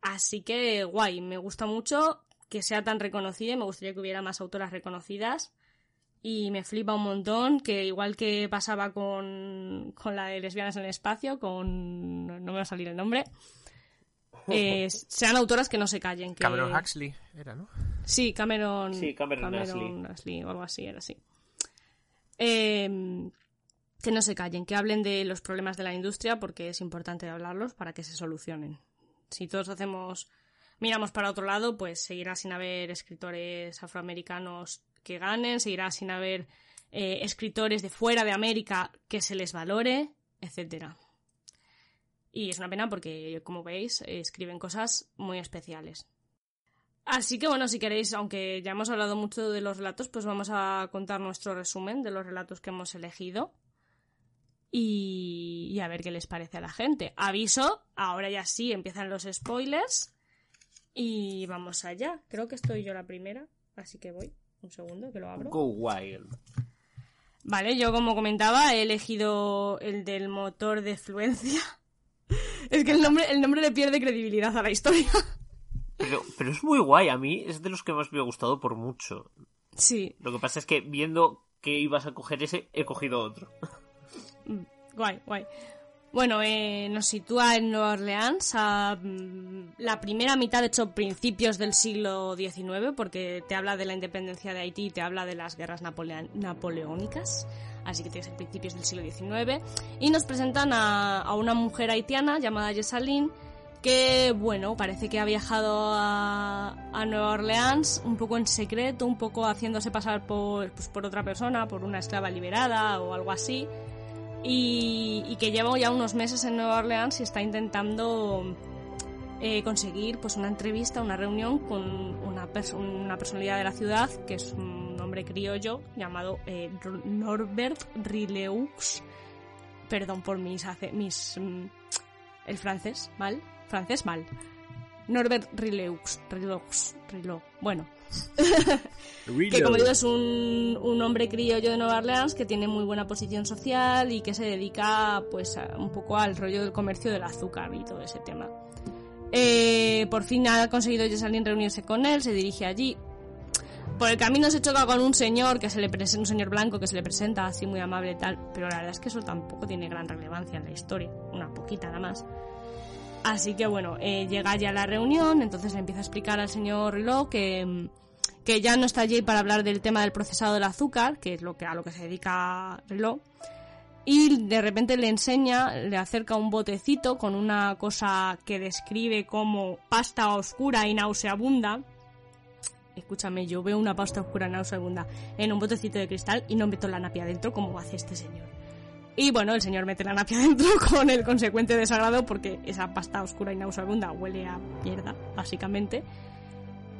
Así que guay, me gusta mucho que sea tan reconocida y me gustaría que hubiera más autoras reconocidas. Y me flipa un montón que igual que pasaba con, con la de lesbianas en el espacio, con... no me va a salir el nombre. eh, sean autoras que no se callen. Que... Cameron Huxley era, ¿no? Sí, Cameron. Sí, Cameron Ashley. Ashley o algo así, era así. Eh, que no se callen, que hablen de los problemas de la industria porque es importante hablarlos para que se solucionen. Si todos hacemos, miramos para otro lado, pues seguirá sin haber escritores afroamericanos que ganen, seguirá sin haber eh, escritores de fuera de América que se les valore, etcétera. Y es una pena porque, como veis, escriben cosas muy especiales. Así que bueno, si queréis, aunque ya hemos hablado mucho de los relatos, pues vamos a contar nuestro resumen de los relatos que hemos elegido. Y, y a ver qué les parece a la gente. Aviso, ahora ya sí empiezan los spoilers. Y vamos allá. Creo que estoy yo la primera, así que voy. Un segundo, que lo abro. Go Wild. Vale, yo como comentaba he elegido el del motor de fluencia. es que el nombre, el nombre le pierde credibilidad a la historia. Pero, pero es muy guay, a mí es de los que más me ha gustado por mucho. sí, Lo que pasa es que viendo que ibas a coger ese, he cogido otro. Mm, Guay, guay. Bueno, eh, nos sitúa en Nueva Orleans a mm, la primera mitad, de hecho, principios del siglo XIX, porque te habla de la independencia de Haití y te habla de las guerras napoleónicas. Así que tiene que ser principios del siglo XIX. Y nos presentan a, una mujer haitiana llamada Jessalyn, que, bueno, parece que ha viajado a, a Nueva Orleans un poco en secreto, un poco haciéndose pasar por, pues, por otra persona, por una esclava liberada o algo así y, que lleva ya unos meses en Nueva Orleans y está intentando eh, conseguir pues una entrevista, una reunión con una, perso- una personalidad de la ciudad que es un hombre criollo llamado eh, Norbert Rileux. Perdón por mis, mis mm, el francés mal, francés mal. Norbert Rileux, Rileux, Rileux. Bueno, que como digo es un, un hombre criollo de Nueva Orleans que tiene muy buena posición social y que se dedica pues un poco al rollo del comercio del azúcar y todo ese tema. Eh, por fin ha conseguido Jessalyn reunirse con él, se dirige allí. Por el camino se choca con un señor que se le presenta, un señor blanco que se le presenta así muy amable y tal, pero la verdad es que eso tampoco tiene gran relevancia en la historia, una poquita nada más. Así que bueno, eh, llega ya la reunión, entonces le empieza a explicar al señor Riló que, mm, que ya no está allí para hablar del tema del procesado del azúcar, que es lo que, a lo que se dedica Riló, y de repente le enseña, le acerca un botecito con una cosa que describe como pasta oscura y nauseabunda. Escúchame, yo veo una pasta oscura y nauseabunda en un botecito de cristal y no meto la napia dentro como hace este señor. Y bueno, el señor mete la napia dentro con el consecuente desagrado porque esa pasta oscura y nauseabunda huele a mierda, básicamente.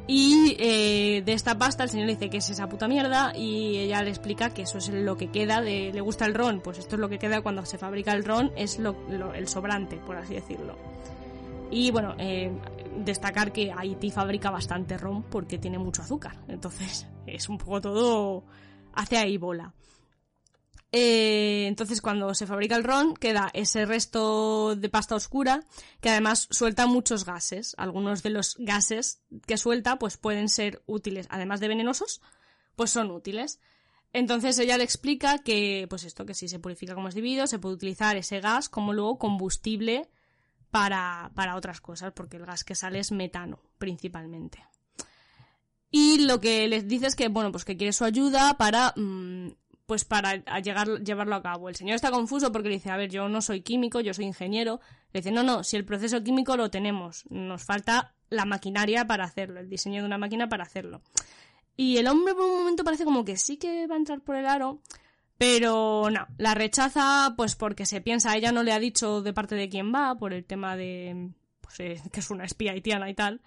Y eh, de esta pasta el señor le dice que es esa puta mierda y ella le explica que eso es lo que queda de... ¿Le gusta el ron? Pues esto es lo que queda cuando se fabrica el ron, es lo, el sobrante, por así decirlo. Y bueno, eh, destacar que Haití fabrica bastante ron porque tiene mucho azúcar. Entonces es un poco todo... hace ahí bola. Eh, entonces cuando se fabrica el ron queda ese resto de pasta oscura que además suelta muchos gases. Algunos de los gases que suelta pues pueden ser útiles, además de venenosos, pues son útiles. Entonces ella le explica que pues esto que si se purifica como es debido, se puede utilizar ese gas como luego combustible para, para otras cosas, porque el gas que sale es metano principalmente. Y lo que les dice es que, bueno, pues que quiere su ayuda para, mm, pues para llevarlo a cabo. El señor está confuso porque le dice, a ver, yo no soy químico, yo soy ingeniero. Le dice, no, no, si el proceso químico lo tenemos, nos falta la maquinaria para hacerlo, el diseño de una máquina para hacerlo. Y el hombre por un momento parece como que sí que va a entrar por el aro, pero no, la rechaza pues porque se piensa, ella no le ha dicho de parte de quién va, por el tema de pues, eh, que es una espía haitiana y tal.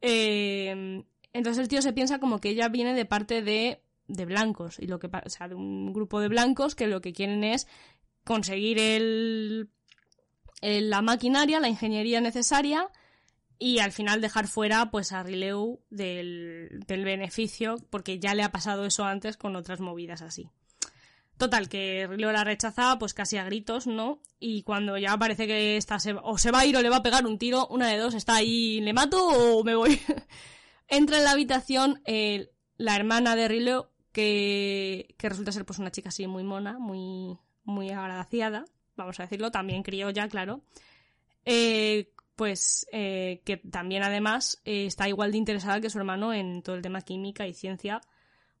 Eh, entonces el tío se piensa como que ella viene de parte de, de blancos, y lo que o sea, de un grupo de blancos que lo que quieren es conseguir el, la maquinaria, la ingeniería necesaria y al final dejar fuera pues a Rileu del, del beneficio porque ya le ha pasado eso antes con otras movidas así. Total, que Rileu la rechaza pues casi a gritos, ¿no? Y cuando ya parece que esta se, o se va a ir o le va a pegar un tiro, una de dos, está ahí, ¿le mato o me voy? Entra en la habitación eh, la hermana de Rileu, que, resulta ser pues una chica así muy mona, muy, muy agraciada, vamos a decirlo, también criolla, claro. Eh, pues eh, que también además eh, está igual de interesada que su hermano en todo el tema química y ciencia,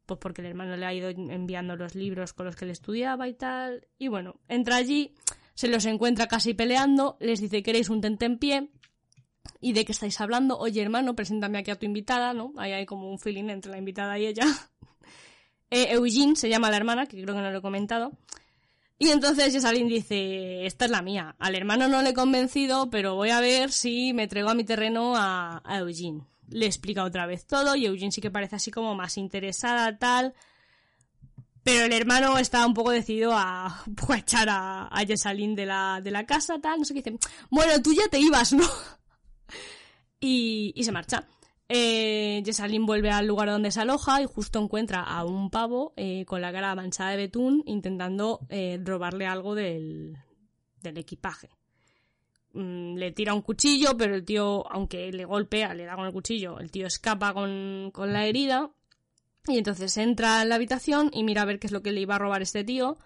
pues porque el hermano le ha ido enviando los libros con los que le estudiaba y tal. Y bueno, entra allí, se los encuentra casi peleando, les dice queréis un tentempié. ¿Y de qué estáis hablando? Oye, hermano, preséntame aquí a tu invitada, ¿no? Ahí hay como un feeling entre la invitada y ella. Eh, Eugene se llama la hermana, que creo que no lo he comentado. Y entonces Jessalyn dice, esta es la mía. Al hermano no le he convencido, pero voy a ver si me traigo a mi terreno a, Eugene. Le explica otra vez todo y Eugene sí que parece así como más interesada, tal. Pero el hermano está un poco decidido a, a echar a, a Jessalyn de la, de la casa, tal. No sé qué dice. Bueno, tú ya te ibas, ¿no? y se marcha. Eh, Jessalyn vuelve al lugar donde se aloja y justo encuentra a un pavo eh, con la cara manchada de betún intentando eh, robarle algo del, equipaje. Mm, le tira un cuchillo, pero el tío, aunque le golpea, le da con el cuchillo, el tío escapa con, con la herida y entonces entra en la habitación y mira a ver qué es lo que le iba a robar este tío.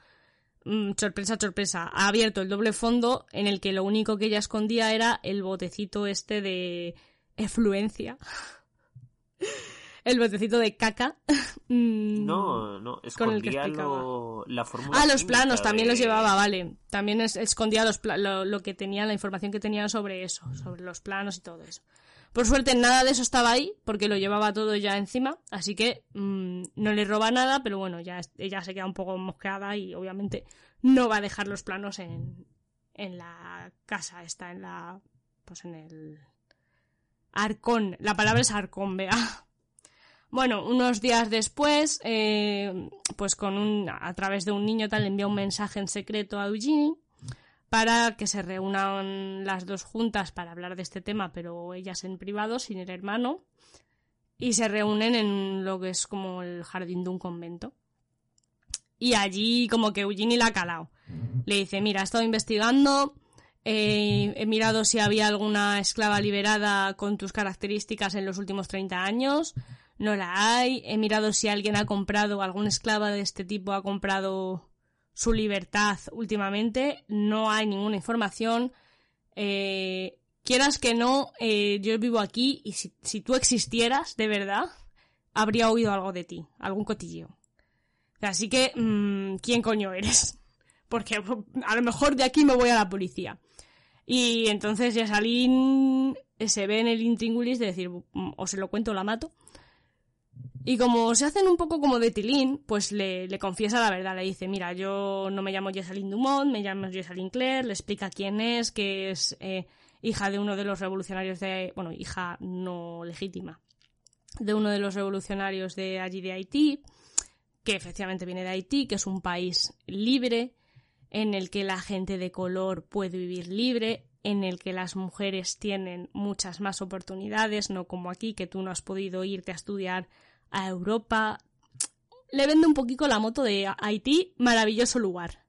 Mm, sorpresa, sorpresa. Ha abierto el doble fondo en el que lo único que ella escondía era el botecito este de efluencia. el botecito de caca. Mm, No, no, con el que escondía explicaba. lo- la fórmula Ah, los planos también los llevaba, vale. También es- escondía los lo, lo que tenía, la información que tenía sobre eso, sobre los planos y todo eso. Por suerte nada de eso estaba ahí, porque lo llevaba todo ya encima, así que mm, no le roba nada, pero bueno, ya ella se queda un poco mosqueada y obviamente no va a dejar los planos en, en la casa, está en la... pues en el... Arcón, la palabra es arcón, vea. Bueno, unos días después, eh, pues con un, a través de un niño tal, envía un mensaje en secreto a Eugenie para que se reúnan las dos juntas para hablar de este tema, pero ellas en privado, sin el hermano, y se reúnen en lo que es como el jardín de un convento. Y allí como que Eugenie la ha calado. Le dice, mira, he estado investigando, he mirado si había alguna esclava liberada con tus características en los últimos 30 años. No la hay. He mirado si alguien ha comprado, algún esclava de este tipo ha comprado su libertad últimamente. No hay ninguna información. Eh, quieras que no, eh, yo vivo aquí y si, tú existieras de verdad, habría oído algo de ti, algún cotilleo. Así que, mm, ¿quién coño eres? Porque a lo mejor de aquí me voy a la policía. Y entonces Yasalín se ve en el intríngulis de decir, "Mm, o se lo cuento o la mato. Y como se hacen un poco como de tilín, pues le, le confiesa la verdad. Le dice, mira, yo no me llamo Jessalyn Dumont, me llamo Jessalyn Claire. Le explica quién es, que es eh, hija de uno de los revolucionarios de... Bueno, hija no legítima. De uno de los revolucionarios de allí de Haití, que efectivamente viene de Haití, que es un país libre, en el que la gente de color puede vivir libre, en el que las mujeres tienen muchas más oportunidades, no como aquí, que tú no has podido irte a estudiar a Europa. Le vende un poquito la moto de Haití, maravilloso lugar.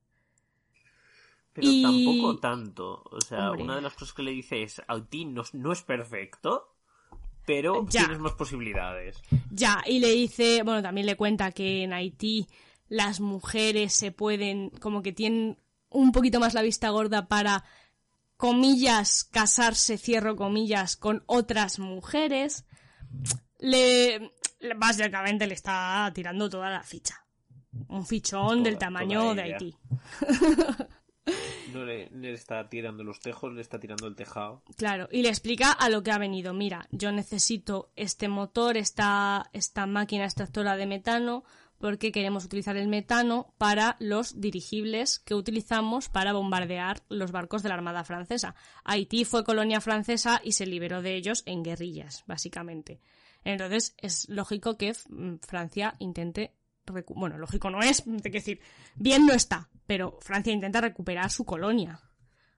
Pero Y- tampoco tanto. O sea, Hombre. una de las cosas que le dice es, Haití no, no es perfecto, pero Ya. tienes más posibilidades. Ya, y le dice, bueno, también le cuenta que en Haití las mujeres se pueden, como que tienen un poquito más la vista gorda para, comillas, casarse, cierro comillas, con otras mujeres. Le, básicamente le está tirando toda la ficha. Un fichón Toda- del tamaño de. Haití. No le, le está tirando los tejos, le está tirando el tejado. Claro, y le explica a lo que ha venido. Mira, yo necesito este motor, esta, esta máquina extractora de metano, porque queremos utilizar el metano para los dirigibles que utilizamos para bombardear los barcos de la Armada Francesa. Haití fue colonia francesa y se liberó de ellos en guerrillas, básicamente. Entonces, es lógico que mm, Francia intente. Bueno, lógico no es, hay que decir, bien no está, pero Francia intenta recuperar su colonia.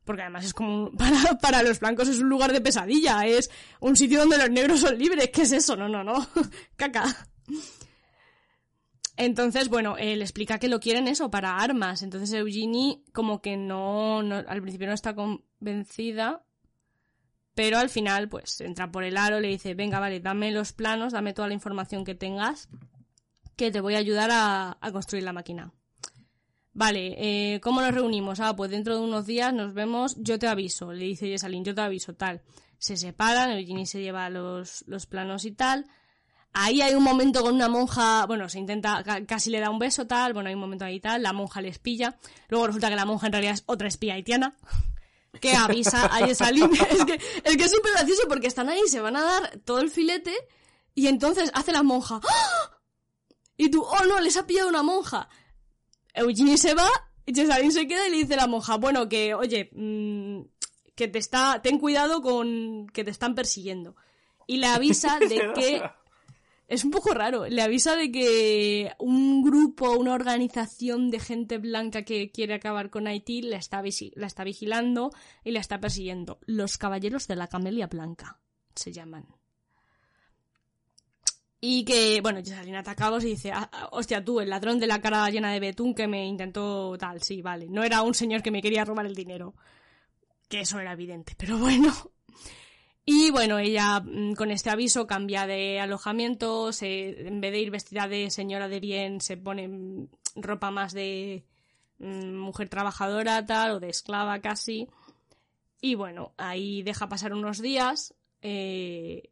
Porque además es como, para, para los blancos es un lugar de pesadilla, es un sitio donde los negros son libres. ¿Qué es eso? No, no, no. Caca. Entonces, bueno, él explica que lo quieren eso, para armas. Entonces Eugenie como que no, no- al principio no está convencida, pero al final pues entra por el aro, le dice, venga, vale, dame los planos, dame toda la información que tengas, que te voy a ayudar a, construir la máquina. Vale, eh, ¿cómo nos reunimos? Ah, pues dentro de unos días nos vemos, yo te aviso, le dice Jessalyn, yo te aviso, tal. Se separan, Eugenie se lleva los planos y tal. Ahí hay un momento con una monja, bueno, se intenta, ca- casi le da un beso, tal, bueno, hay un momento ahí tal, la monja les pilla. Luego resulta que la monja en realidad es otra espía haitiana, que avisa a Jessalyn. es que es que súper gracioso porque están ahí, se van a dar todo el filete, y entonces hace la monja. ¡Ah! Y tú, oh no, les ha pillado una monja. Eugenie se va, y Jessalyn se queda y le dice a la monja, bueno, que, oye, mm, que te está, ten cuidado con que te están persiguiendo. Y le avisa de que es un poco raro. Le avisa de que un grupo, una organización de gente blanca que quiere acabar con Haití la está, la está vigilando y la está persiguiendo. Los caballeros de la camelia blanca. se llaman. Y que, bueno, Jessalyn atacados y dice, "Ah, ah, hostia, tú, el ladrón de la cara llena de betún que me intentó tal, sí, vale. No era un señor que me quería robar el dinero. Que eso era evidente, pero bueno. Y bueno, ella mm, con este aviso cambia de alojamiento, se, en vez de ir vestida de señora de bien, se pone mm, ropa más de mm, mujer trabajadora, tal, o de esclava casi. Y bueno, ahí deja pasar unos días. eh,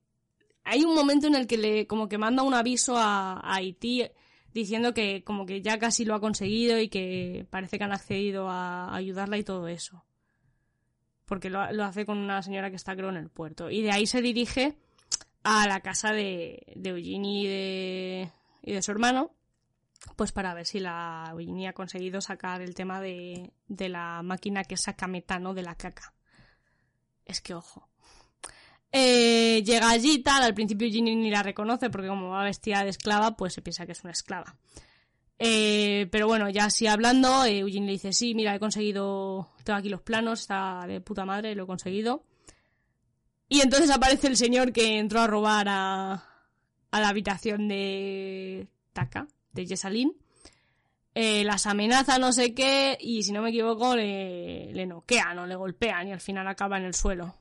hay un momento en el que le como que manda un aviso a, a Haití diciendo que como que ya casi lo ha conseguido y que parece que han accedido a ayudarla y todo eso. Porque lo, hace con una señora que está creo en el puerto. Y de ahí se dirige a la casa de, de Eugenie y de, y de su hermano, pues para ver si la Eugenie ha conseguido sacar el tema de, de la máquina que saca metano de la caca. Es que ojo. Eh, llega allí tal, al principio Ginny ni la reconoce porque como va vestida de esclava, pues se piensa que es una esclava. Eh, pero bueno, ya así hablando, eh, Eugene le dice, sí, mira, he conseguido, tengo aquí los planos, está de puta madre, lo he conseguido. Y entonces aparece el señor que entró a robar a, a la habitación de Taka, de Jessalyn. Eh, las amenaza, no sé qué, y si no me equivoco, le, le noquean o le golpean y al final acaba en el suelo.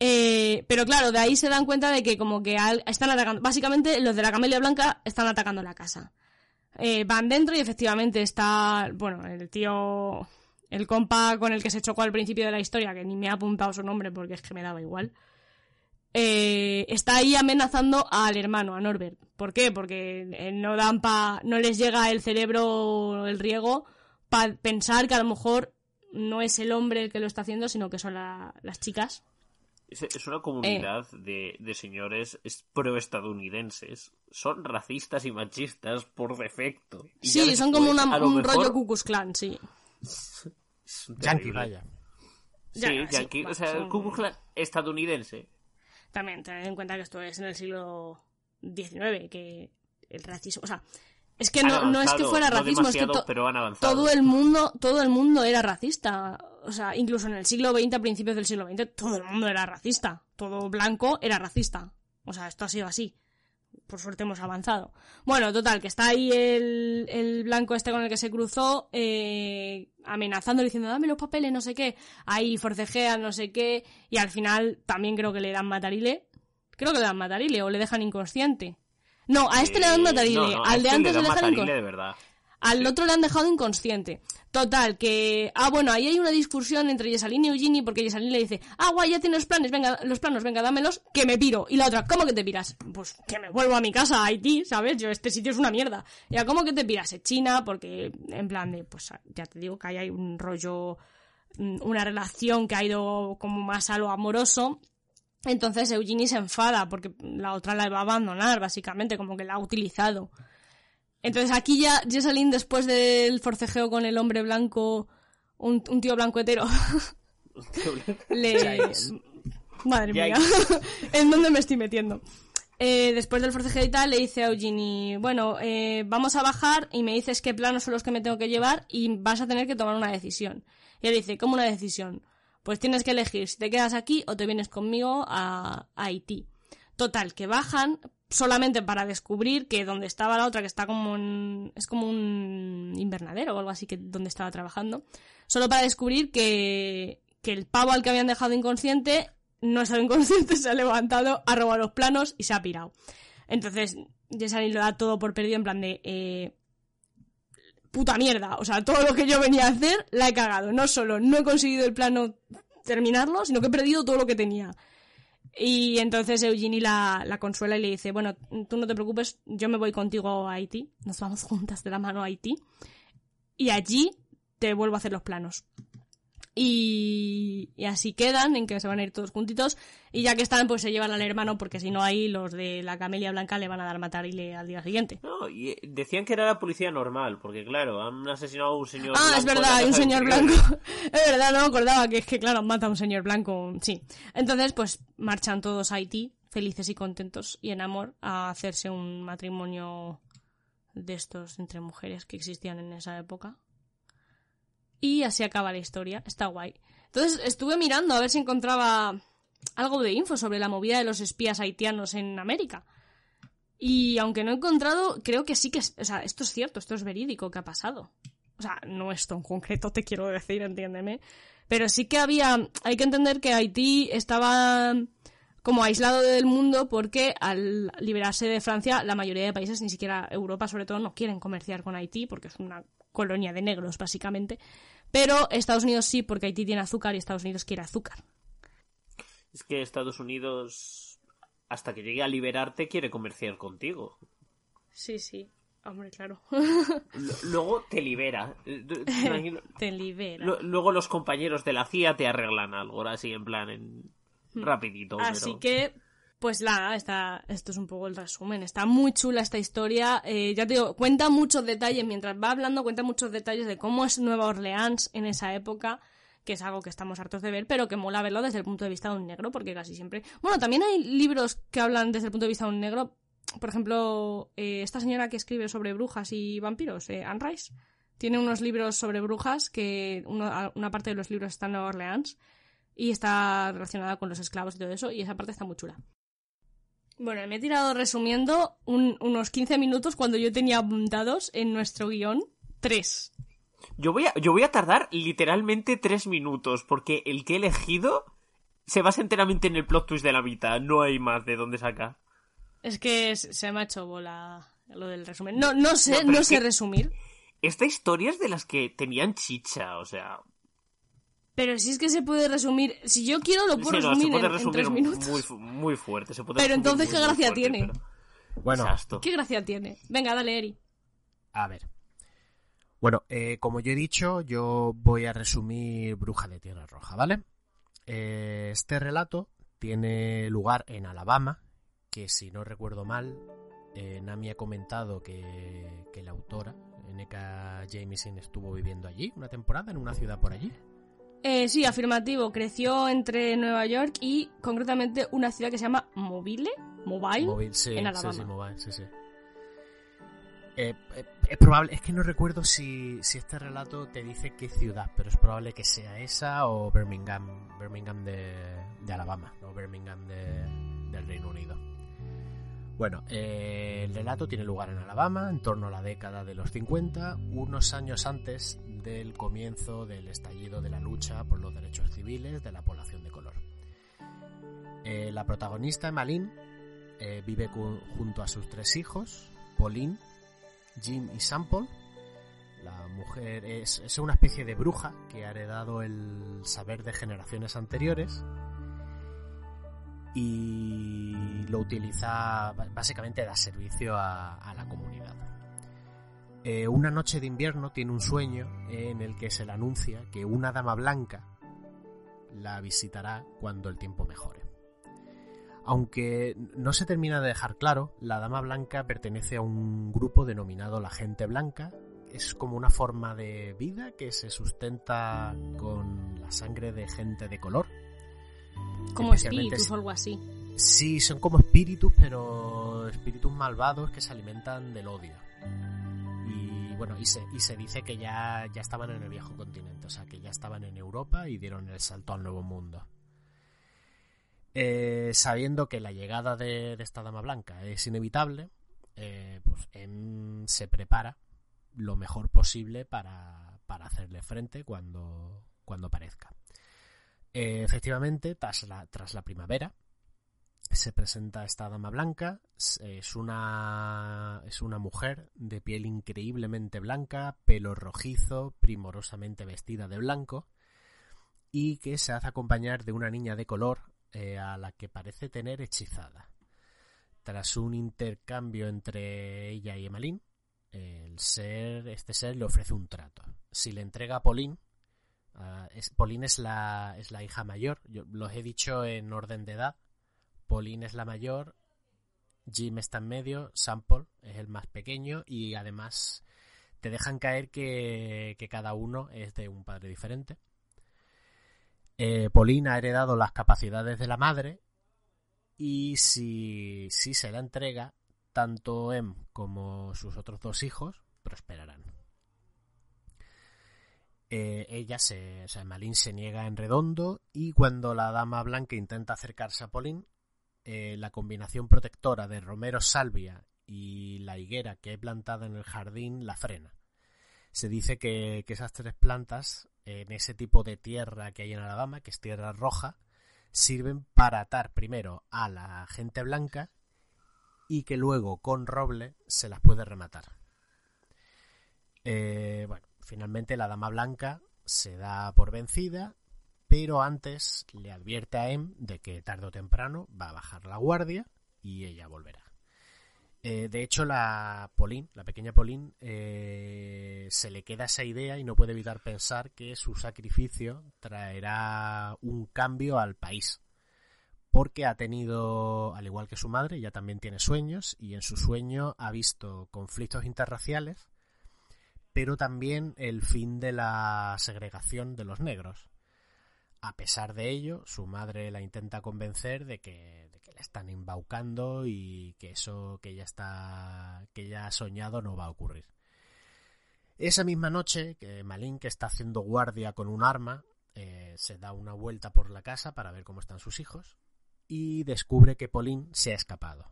Eh, pero claro, de ahí se dan cuenta de que como que al- están atacando. Básicamente los de la Camelia Blanca están atacando la casa. Eh, van dentro y efectivamente está, bueno, el tío, el compa con el que se chocó al principio de la historia, que ni me ha apuntado su nombre porque es que me daba igual. eh, está ahí amenazando al hermano, a Norbert. ¿Por qué? Porque eh, no dan pa, no les llega el cerebro, el riego, para pensar que a lo mejor no es el hombre el que lo está haciendo, sino que son la- las chicas. Es, es una comunidad de, de señores es- pro-estadounidenses. Son racistas y machistas por defecto. Y Sí, son como una- un mejor, rollo Ku Klux Klan, sí. Yankee, vaya. Sí, Ya, sí, yankee. va, o sea, Klux Klan estadounidense. También tened en cuenta que esto es en el siglo XIX, que el racismo, o sea, es que no, no es que fuera no racismo, es que demasiado, to- pero han avanzado. todo el mundo, todo el mundo era racista. O sea, incluso en el siglo XX, a principios del siglo XX, todo el mundo era racista. Todo blanco era racista. O sea, esto ha sido así. Por suerte hemos avanzado. Bueno, total, que está ahí el, el blanco este con el que se cruzó, eh, amenazando, diciendo, dame los papeles, no sé qué. Ahí forcejean, no sé qué. Y al final también creo que le dan matarile. Creo que le dan matarile o le dejan inconsciente. No, a este le dan Eh, matarile. no, no, a al este de antes le le dan dejan inconsciente. de verdad. Al otro le han dejado inconsciente. Total, que... Ah, bueno, ahí hay una discusión entre Yesalín y Eugenie porque Yesalín le dice, ah, guay, ya tienes planes, venga, los planos, venga, dámelos, que me piro. Y la otra, ¿cómo que te piras? Pues que me vuelvo a mi casa, a Haití, ¿sabes? Yo, este sitio es una mierda. Ya, ¿cómo que te piras? China, porque en plan de, pues ya te digo que ahí hay un rollo, mm, una relación que ha ido como más a lo amoroso. Entonces Eugenie se enfada porque la otra la va a abandonar, básicamente, como que la ha utilizado. Entonces aquí ya Jessalyn, después del forcejeo con el hombre blanco, un, un tío blanco hetero, le... Madre mía, ¿en dónde me estoy metiendo? Eh, después del forcejeo y tal, le dice a Eugenie, bueno, eh, vamos a bajar y me dices qué planos son los que me tengo que llevar y vas a tener que tomar una decisión. Y él dice, ¿cómo una decisión? Pues tienes que elegir si te quedas aquí o te vienes conmigo a, a Haití. Total, que bajan solamente para descubrir que donde estaba la otra, que está como en, es como un invernadero o algo así que donde estaba trabajando, solo para descubrir que, que el pavo al que habían dejado inconsciente no estaba inconsciente, se ha levantado, ha robado los planos y se ha pirado. Entonces, Jessalyn lo da todo por perdido en plan de, eh, puta mierda, o sea, todo lo que yo venía a hacer la he cagado. No solo no he conseguido el plano terminarlo, sino que he perdido todo lo que tenía. Y entonces Eugenie la, la consuela y le dice, bueno, tú no te preocupes, yo me voy contigo a Haití, nos vamos juntas de la mano a Haití, y allí te vuelvo a hacer los planos. Y, y así quedan, en que se van a ir todos juntitos, y ya que están, pues se llevan al hermano, porque si no ahí los de la camelia blanca le van a dar matar y le al día siguiente. No, y eh, decían que era la policía normal, porque claro, han asesinado a un señor Ah, es blanco en verdad, la hay un señor blanco. es verdad, no me acordaba que es que, claro, mata a un señor blanco. Sí. Entonces, pues marchan todos a Haití, felices y contentos y en amor, a hacerse un matrimonio de estos entre mujeres que existían en esa época. Y así acaba la historia. Está guay. Entonces estuve mirando a ver si encontraba algo de info sobre la movida de los espías haitianos en América. Y aunque no he encontrado, creo que sí que, o sea, esto es cierto, esto es verídico que ha pasado. O sea, no esto en concreto te quiero decir, entiéndeme. Pero sí que había, hay que entender que Haití estaba como aislado del mundo porque al liberarse de Francia la mayoría de países, ni siquiera Europa sobre todo, no quieren comerciar con Haití porque es una colonia de negros básicamente. Pero Estados Unidos sí porque Haití tiene azúcar y Estados Unidos quiere azúcar. Es que Estados Unidos, hasta que llegue a liberarte, quiere comerciar contigo. Sí, sí. Hombre, claro. Luego te libera. te libera. Luego los compañeros de la CIA te arreglan algo, así en plan, en... Hmm. rapidito. Así que, pues nada, está, esto es un poco el resumen. Está muy chula esta historia. Eh, ya te digo, cuenta muchos detalles, mientras va hablando, cuenta muchos detalles de cómo es Nueva Orleans en esa época que es algo que estamos hartos de ver, pero que mola verlo desde el punto de vista de un negro, porque casi siempre... Bueno, también hay libros que hablan desde el punto de vista de un negro, por ejemplo, eh, esta señora que escribe sobre brujas y vampiros, eh, Anne Rice, tiene unos libros sobre brujas que una parte de los libros está en Nueva Orleans y está relacionada con los esclavos y todo eso, y esa parte está muy chula. Bueno, me he tirado resumiendo unos 15 minutos cuando yo tenía apuntados en nuestro guion tres. Yo voy, a, yo voy a tardar literalmente tres minutos, porque el que he elegido se basa enteramente en el plot twist de la mitad, no hay más de dónde saca. Es que se me ha hecho bola lo del resumen. No, no sé, no, sé resumir. Esta historia es de las que tenían chicha, o sea. Pero si es que se puede resumir. Si yo quiero, lo puedo resumir, en, tres minutos. Muy, fuerte. pero entonces, ¿qué gracia tiene? Bueno, ¿qué gracia tiene? Venga, dale, Eri. A ver. Bueno, eh, como yo he dicho, yo voy a resumir Bruja de Tierra Roja, ¿vale? Eh, este relato tiene lugar en Alabama, que si no recuerdo mal, eh, Nami ha comentado que, la autora, N.K. Jameson, estuvo viviendo allí una temporada, en una ciudad por allí. Eh, sí, afirmativo. Creció entre Nueva York y concretamente una ciudad que se llama Mobile, Mobile, en Alabama. Sí, sí, Mobile, sí, sí. Eh, eh, es probable, es que no recuerdo si, si, este relato te dice qué ciudad, pero es probable que sea esa o Birmingham, Birmingham de, de Alabama, o Birmingham de, del Reino Unido. Bueno, eh, el relato tiene lugar en Alabama, en torno a la década de los 50, unos años antes del comienzo del estallido de la lucha por los derechos civiles de la población de color. Eh, la protagonista, Emmeline, eh, vive junto a sus tres hijos, Pauline, Jim y Sample. La mujer es una especie de bruja que ha heredado el saber de generaciones anteriores y lo utiliza, básicamente da servicio a, la comunidad. Eh, una noche de invierno tiene un sueño en el que se le anuncia que una dama blanca la visitará cuando el tiempo mejore. Aunque no se termina de dejar claro, la dama blanca pertenece a un grupo denominado la gente blanca. Es como una forma de vida que se sustenta con la sangre de gente de color, como espíritus o algo así. Sí, son como espíritus, pero espíritus malvados que se alimentan del odio. Y bueno, y se, y se dice que ya, ya estaban en el viejo continente, o sea, que ya estaban en Europa y dieron el salto al nuevo mundo. Eh, sabiendo que la llegada de, esta dama blanca es inevitable, eh, pues se prepara lo mejor posible para, para hacerle frente cuando, cuando aparezca. Eh, efectivamente, tras la, tras la primavera, se presenta esta dama blanca. Es una, es una mujer de piel increíblemente blanca, pelo rojizo, primorosamente vestida de blanco, y que se hace acompañar de una niña de color eh, a la que parece tener hechizada. Tras un intercambio entre ella y Emmeline, el ser, este ser le ofrece un trato. Si le entrega a Pauline, Uh, es, Pauline es la, es la hija mayor. Yo los he dicho en orden de edad. Pauline es la mayor. Jim está en medio. Sample es el más pequeño. Y además te dejan caer que, cada uno es de un padre diferente. Eh, Pauline ha heredado las capacidades de la madre. Y si, si se la entrega, tanto Em como sus otros dos hijos prosperarán. Eh, ella se, o sea, Malin se niega en redondo y cuando la dama blanca intenta acercarse a Pauline, eh, la combinación protectora de Romero Salvia y la higuera que he plantada en el jardín la frena. Se dice que, que esas tres plantas, en ese tipo de tierra que hay en Alabama, que es tierra roja, sirven para atar primero a la gente blanca y que luego con roble se las puede rematar. Eh, bueno, finalmente la dama blanca se da por vencida, pero antes le advierte a Em de que tarde o temprano va a bajar la guardia y ella volverá. Eh, de hecho, la Pauline, la pequeña Pauline, eh, se le queda esa idea y no puede evitar pensar que su sacrificio traerá un cambio al país. Porque ha tenido, al igual que su madre, ella también tiene sueños y en su sueño ha visto conflictos interraciales, pero también el fin de la segregación de los negros. A pesar de ello, su madre la intenta convencer de que, que la están embaucando y que eso que ella está que ella ha soñado no va a ocurrir. Esa misma noche, que está haciendo guardia con un arma, eh, se da una vuelta por la casa para ver cómo están sus hijos y descubre que Pauline se ha escapado.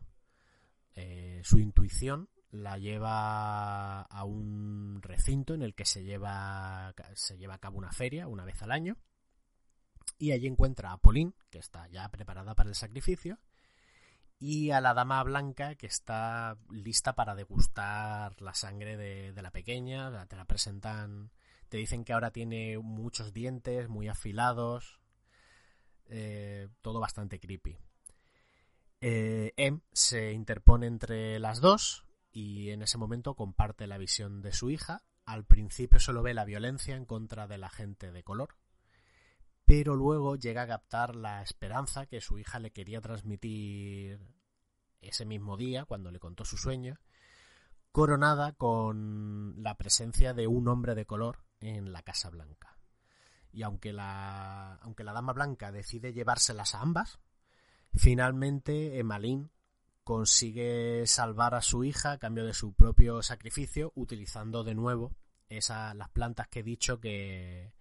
Eh, su intuición la lleva a un recinto en el que se lleva, se lleva a cabo una feria una vez al año y allí encuentra a Pauline, que está ya preparada para el sacrificio, y a la dama blanca, que está lista para degustar la sangre de, la pequeña, te la presentan, te dicen que ahora tiene muchos dientes, muy afilados, eh, todo bastante creepy. Eh, M se interpone entre las dos y en ese momento comparte la visión de su hija. Al principio solo ve la violencia en contra de la gente de color, pero luego llega a captar la esperanza que su hija le quería transmitir ese mismo día cuando le contó su sueño, coronada con la presencia de un hombre de color en la Casa Blanca. Y aunque la, aunque la Dama Blanca decide llevárselas a ambas, finalmente Emalín consigue salvar a su hija a cambio de su propio sacrificio, utilizando de nuevo esa, las plantas que he dicho que,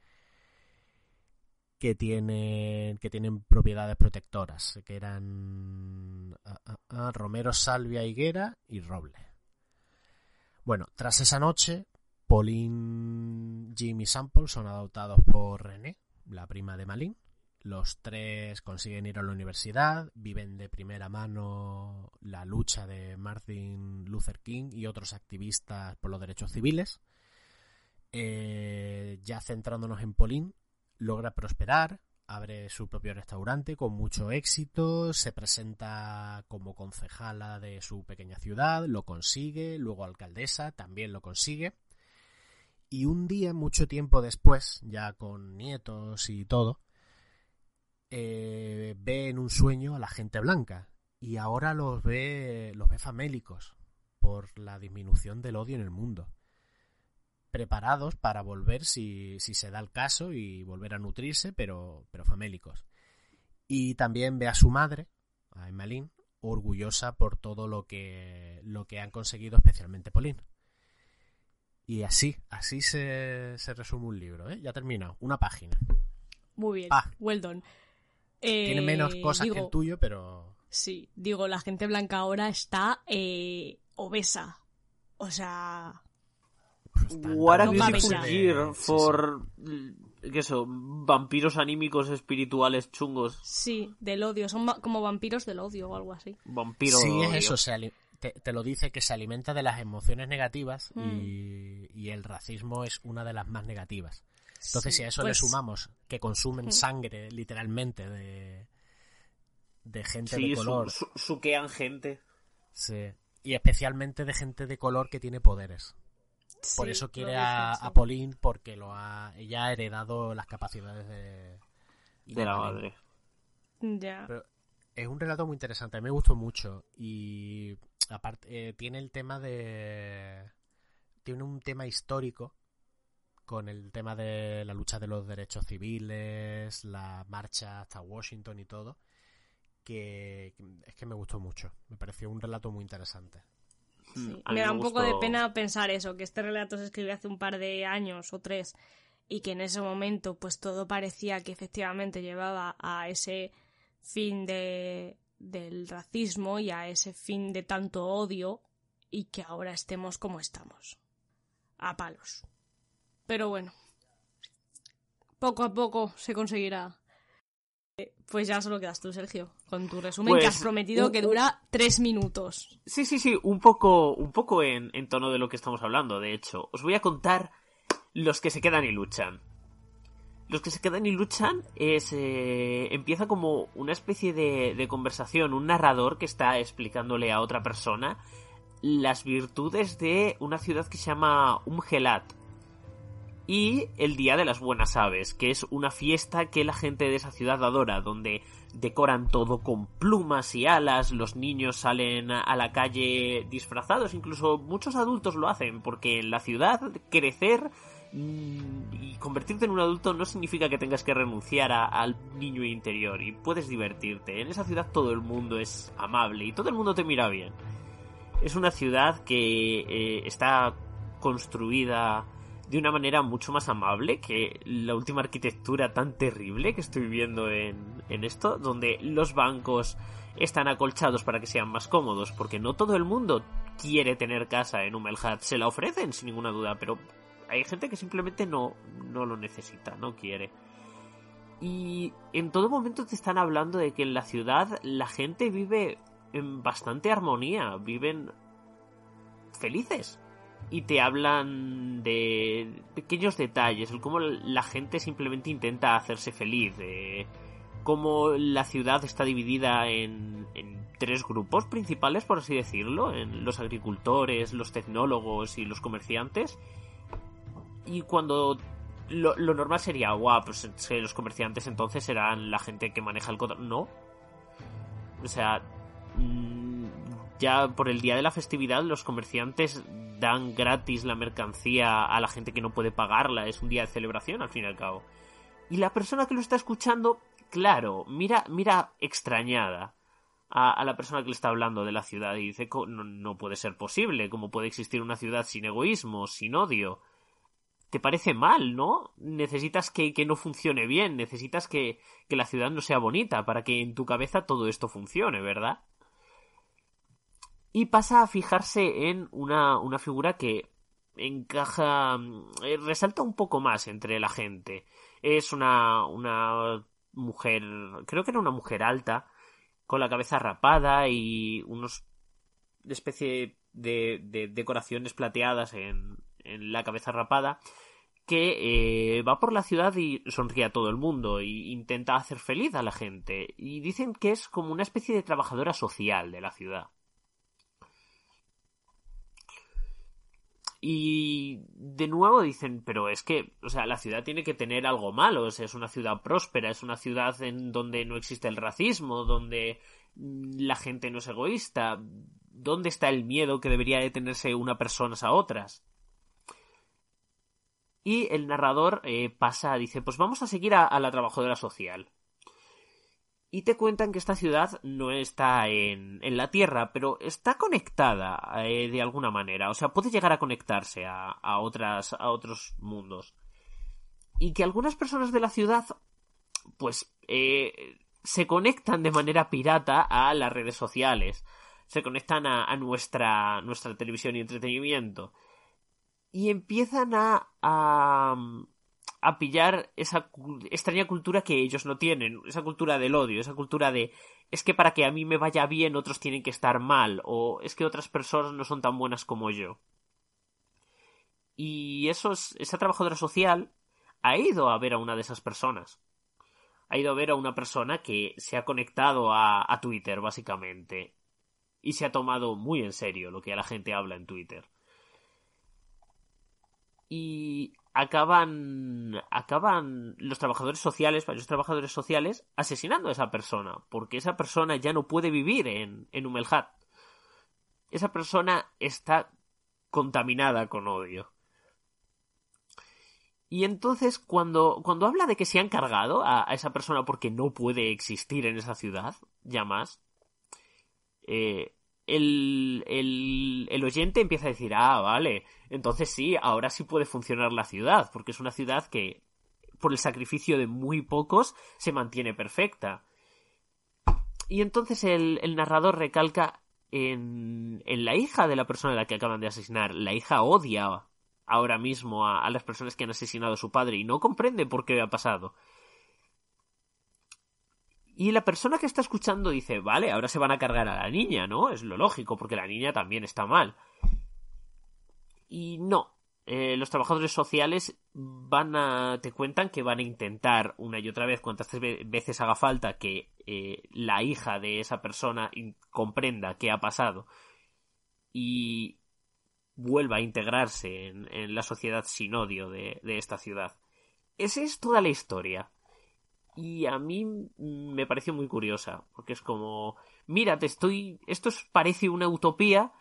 que tienen que tienen propiedades protectoras, que eran ah, ah, ah, romero, salvia, higuera y roble. Bueno, tras esa noche, Pauline, Jim y Sample son adoptados por René, la prima de Malin. Los tres consiguen ir a la universidad, viven de primera mano la lucha de Martin Luther King y otros activistas por los derechos civiles. Eh, ya centrándonos en Pauline, logra prosperar, abre su propio restaurante con mucho éxito, se presenta como concejala de su pequeña ciudad, lo consigue, luego alcaldesa, también lo consigue. Y un día, mucho tiempo después, ya con nietos y todo, eh, ve en un sueño a la gente blanca y ahora los ve, los ve famélicos por la disminución del odio en el mundo preparados para volver si, si se da el caso y volver a nutrirse, pero, pero famélicos. Y también ve a su madre, a Emmeline, orgullosa por todo lo que, lo que han conseguido, especialmente Pauline. Y así, así se, se resume un libro, ¿eh? Ya ha terminado, una página. Muy bien, Ah. well done. Tiene Eh, menos cosas que digo, el tuyo, pero... Sí, digo, la gente blanca ahora está eh, obesa. O sea, están What a beautiful mames ya. year Sí, for... ¿Qué eso? Vampiros anímicos espirituales chungos. sí, del odio. Son como vampiros del odio o algo así. Vampiro Sí, es eso, se ali- te, te lo dice que se alimenta de las emociones negativas Mm. y, y el racismo es una de las más negativas. Entonces, Sí, si a eso pues, le sumamos que consumen Mm. sangre, literalmente, de, de gente Sí, de color, su- suquean gente. sí, y especialmente de gente de color que tiene poderes. Por eso quiere a, a Pauline, porque lo ha, ella ha heredado las capacidades de, De la madre. Ya. Pero es un relato muy interesante, a mí me gustó mucho y aparte eh, tiene el tema de tiene un tema histórico con el tema de la lucha de los derechos civiles, la marcha hasta Washington y todo, que es que me gustó mucho, me pareció un relato muy interesante. Sí. Mí Me da un poco de pena pensar eso, que este relato se escribió hace un par de años o tres y que en ese momento pues todo parecía que efectivamente llevaba a ese fin de, del racismo y a ese fin de tanto odio y que ahora estemos como estamos. A palos. Pero bueno, poco a poco se conseguirá. Pues ya solo quedas tú, Sergio, con tu resumen que Pues, has prometido un- que dura tres minutos. Sí, sí, sí, un poco, un poco en, en tono de lo que estamos hablando, de hecho. Os voy a contar los que se quedan y luchan. Los que se quedan y luchan es... eh, empieza como una especie de, de conversación, un narrador que está explicándole a otra persona las virtudes de una ciudad que se llama Umgelat. Y el Día de las Buenas Aves, que es una fiesta que la gente de esa ciudad adora, donde decoran todo con plumas y alas, los niños salen a la calle disfrazados, incluso muchos adultos lo hacen, porque en la ciudad crecer mm, y convertirte en un adulto no significa que tengas que renunciar a- al niño interior y puedes divertirte. En esa ciudad todo el mundo es amable y todo el mundo te mira bien. Es una ciudad que eh, está construida de una manera mucho más amable que la última arquitectura tan terrible que estoy viendo en, en esto, donde los bancos están acolchados para que sean más cómodos, porque no todo el mundo quiere tener casa en Humelhat, se la ofrecen sin ninguna duda, pero hay gente que simplemente no, no lo necesita, no quiere. Y en todo momento te están hablando de que en la ciudad la gente vive en bastante armonía, viven felices y te hablan de pequeños detalles, el cómo la gente simplemente intenta hacerse feliz, de cómo la ciudad está dividida en, en tres grupos principales, por así decirlo, en los agricultores, los tecnólogos y los comerciantes. Y cuando lo, normal sería, guau, pues es que los comerciantes entonces serán la gente que maneja el control. No. O sea, mm, ya por el día de la festividad los comerciantes dan gratis la mercancía a la gente que no puede pagarla. Es un día de celebración, al fin y al cabo. Y la persona que lo está escuchando, claro, mira, mira extrañada a, la persona que le está hablando de la ciudad y dice, "Co- no, no puede ser posible, ¿cómo puede existir una ciudad sin egoísmo, sin odio? Te parece mal, ¿no? Necesitas que, que no funcione bien, necesitas que, que la ciudad no sea bonita para que en tu cabeza todo esto funcione, ¿verdad? Y pasa a fijarse en una, una figura que encaja, eh, resalta un poco más entre la gente. Es una, una mujer, creo que era una mujer alta, con la cabeza rapada y unos especie de, de decoraciones plateadas en, en la cabeza rapada que eh, va por la ciudad y sonríe a todo el mundo e intenta hacer feliz a la gente y dicen que es como una especie de trabajadora social de la ciudad. Y de nuevo dicen, pero es que, o sea, la ciudad tiene que tener algo malo, es una ciudad próspera, es una ciudad en donde no existe el racismo, donde la gente no es egoísta. ¿Dónde está el miedo que debería de tenerse una persona a otras? Y el narrador eh, pasa, dice, pues vamos a seguir a la trabajadora social y te cuentan que esta ciudad no está en, en la Tierra, pero está conectada eh, de alguna manera. O sea, puede llegar a conectarse a, a, otras, a otros mundos. Y que algunas personas de la ciudad, pues, eh, se conectan de manera pirata a las redes sociales. Se conectan a, a nuestra, nuestra televisión y entretenimiento. Y empiezan a, a a pillar esa extraña cultura que ellos no tienen, esa cultura del odio, esa cultura de es que para que a mí me vaya bien otros tienen que estar mal, o es que otras personas no son tan buenas como yo. Y esos, esa trabajadora social ha ido a ver a una de esas personas. Ha ido a ver a una persona que se ha conectado a, a Twitter, básicamente. Y se ha tomado muy en serio lo que la gente habla en Twitter. Y acaban acaban los trabajadores sociales, varios trabajadores sociales, asesinando a esa persona, porque esa persona ya no puede vivir en, en Humelhat. Esa persona está contaminada con odio. Y entonces, cuando, cuando habla de que se han cargado a, a esa persona porque no puede existir en esa ciudad, ya más, eh, el, el, el oyente empieza a decir, ah, vale, entonces sí, ahora sí puede funcionar la ciudad, porque es una ciudad que, por el sacrificio de muy pocos, se mantiene perfecta. Y entonces el, narrador recalca en, la hija de la persona a la que acaban de asesinar. La hija odia ahora mismo a, las personas que han asesinado a su padre y no comprende por qué ha pasado. Y la persona que está escuchando dice, vale, ahora se van a cargar a la niña, ¿no? Es lo lógico, porque la niña también está mal. Y no. Eh, los trabajadores sociales van a. te cuentan que van a intentar una y otra vez, cuantas veces haga falta, que eh, la hija de esa persona comprenda qué ha pasado y vuelva a integrarse en, en la sociedad sin odio de, de esta ciudad. Esa es toda la historia y a mí me pareció muy curiosa, porque es como, mira, te estoy, esto parece una utopía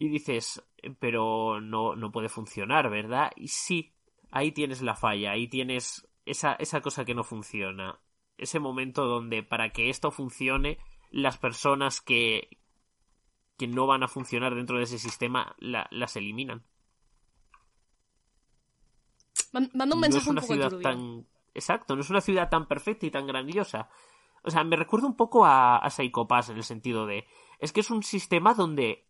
y dices, pero no, no puede funcionar, ¿verdad? Y sí, ahí tienes la falla, ahí tienes esa, esa cosa que no funciona, ese momento donde para que esto funcione, las personas que, que no van a funcionar dentro de ese sistema la, las eliminan. Manda un mensaje no es una un poco ciudad turbio. tan exacto, no es una ciudad tan perfecta y tan grandiosa. O sea, me recuerda un poco a, a Psycho Pass en el sentido de. Es que es un sistema donde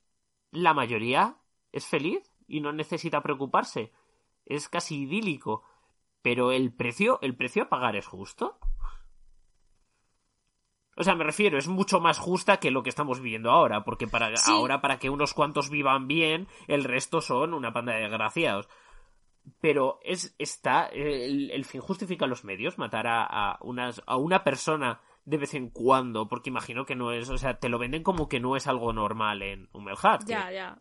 la mayoría es feliz y no necesita preocuparse. Es casi idílico. Pero el precio, el precio a pagar es justo. O sea, me refiero, es mucho más justa que lo que estamos viviendo ahora, porque para Sí. ahora para que unos cuantos vivan bien, el resto son una panda de desgraciados pero es está el, el, fin justifica los medios matar a, a, unas, a una persona de vez en cuando porque imagino que no es o sea te lo venden como que no es algo normal en Humelhat Ya, ya.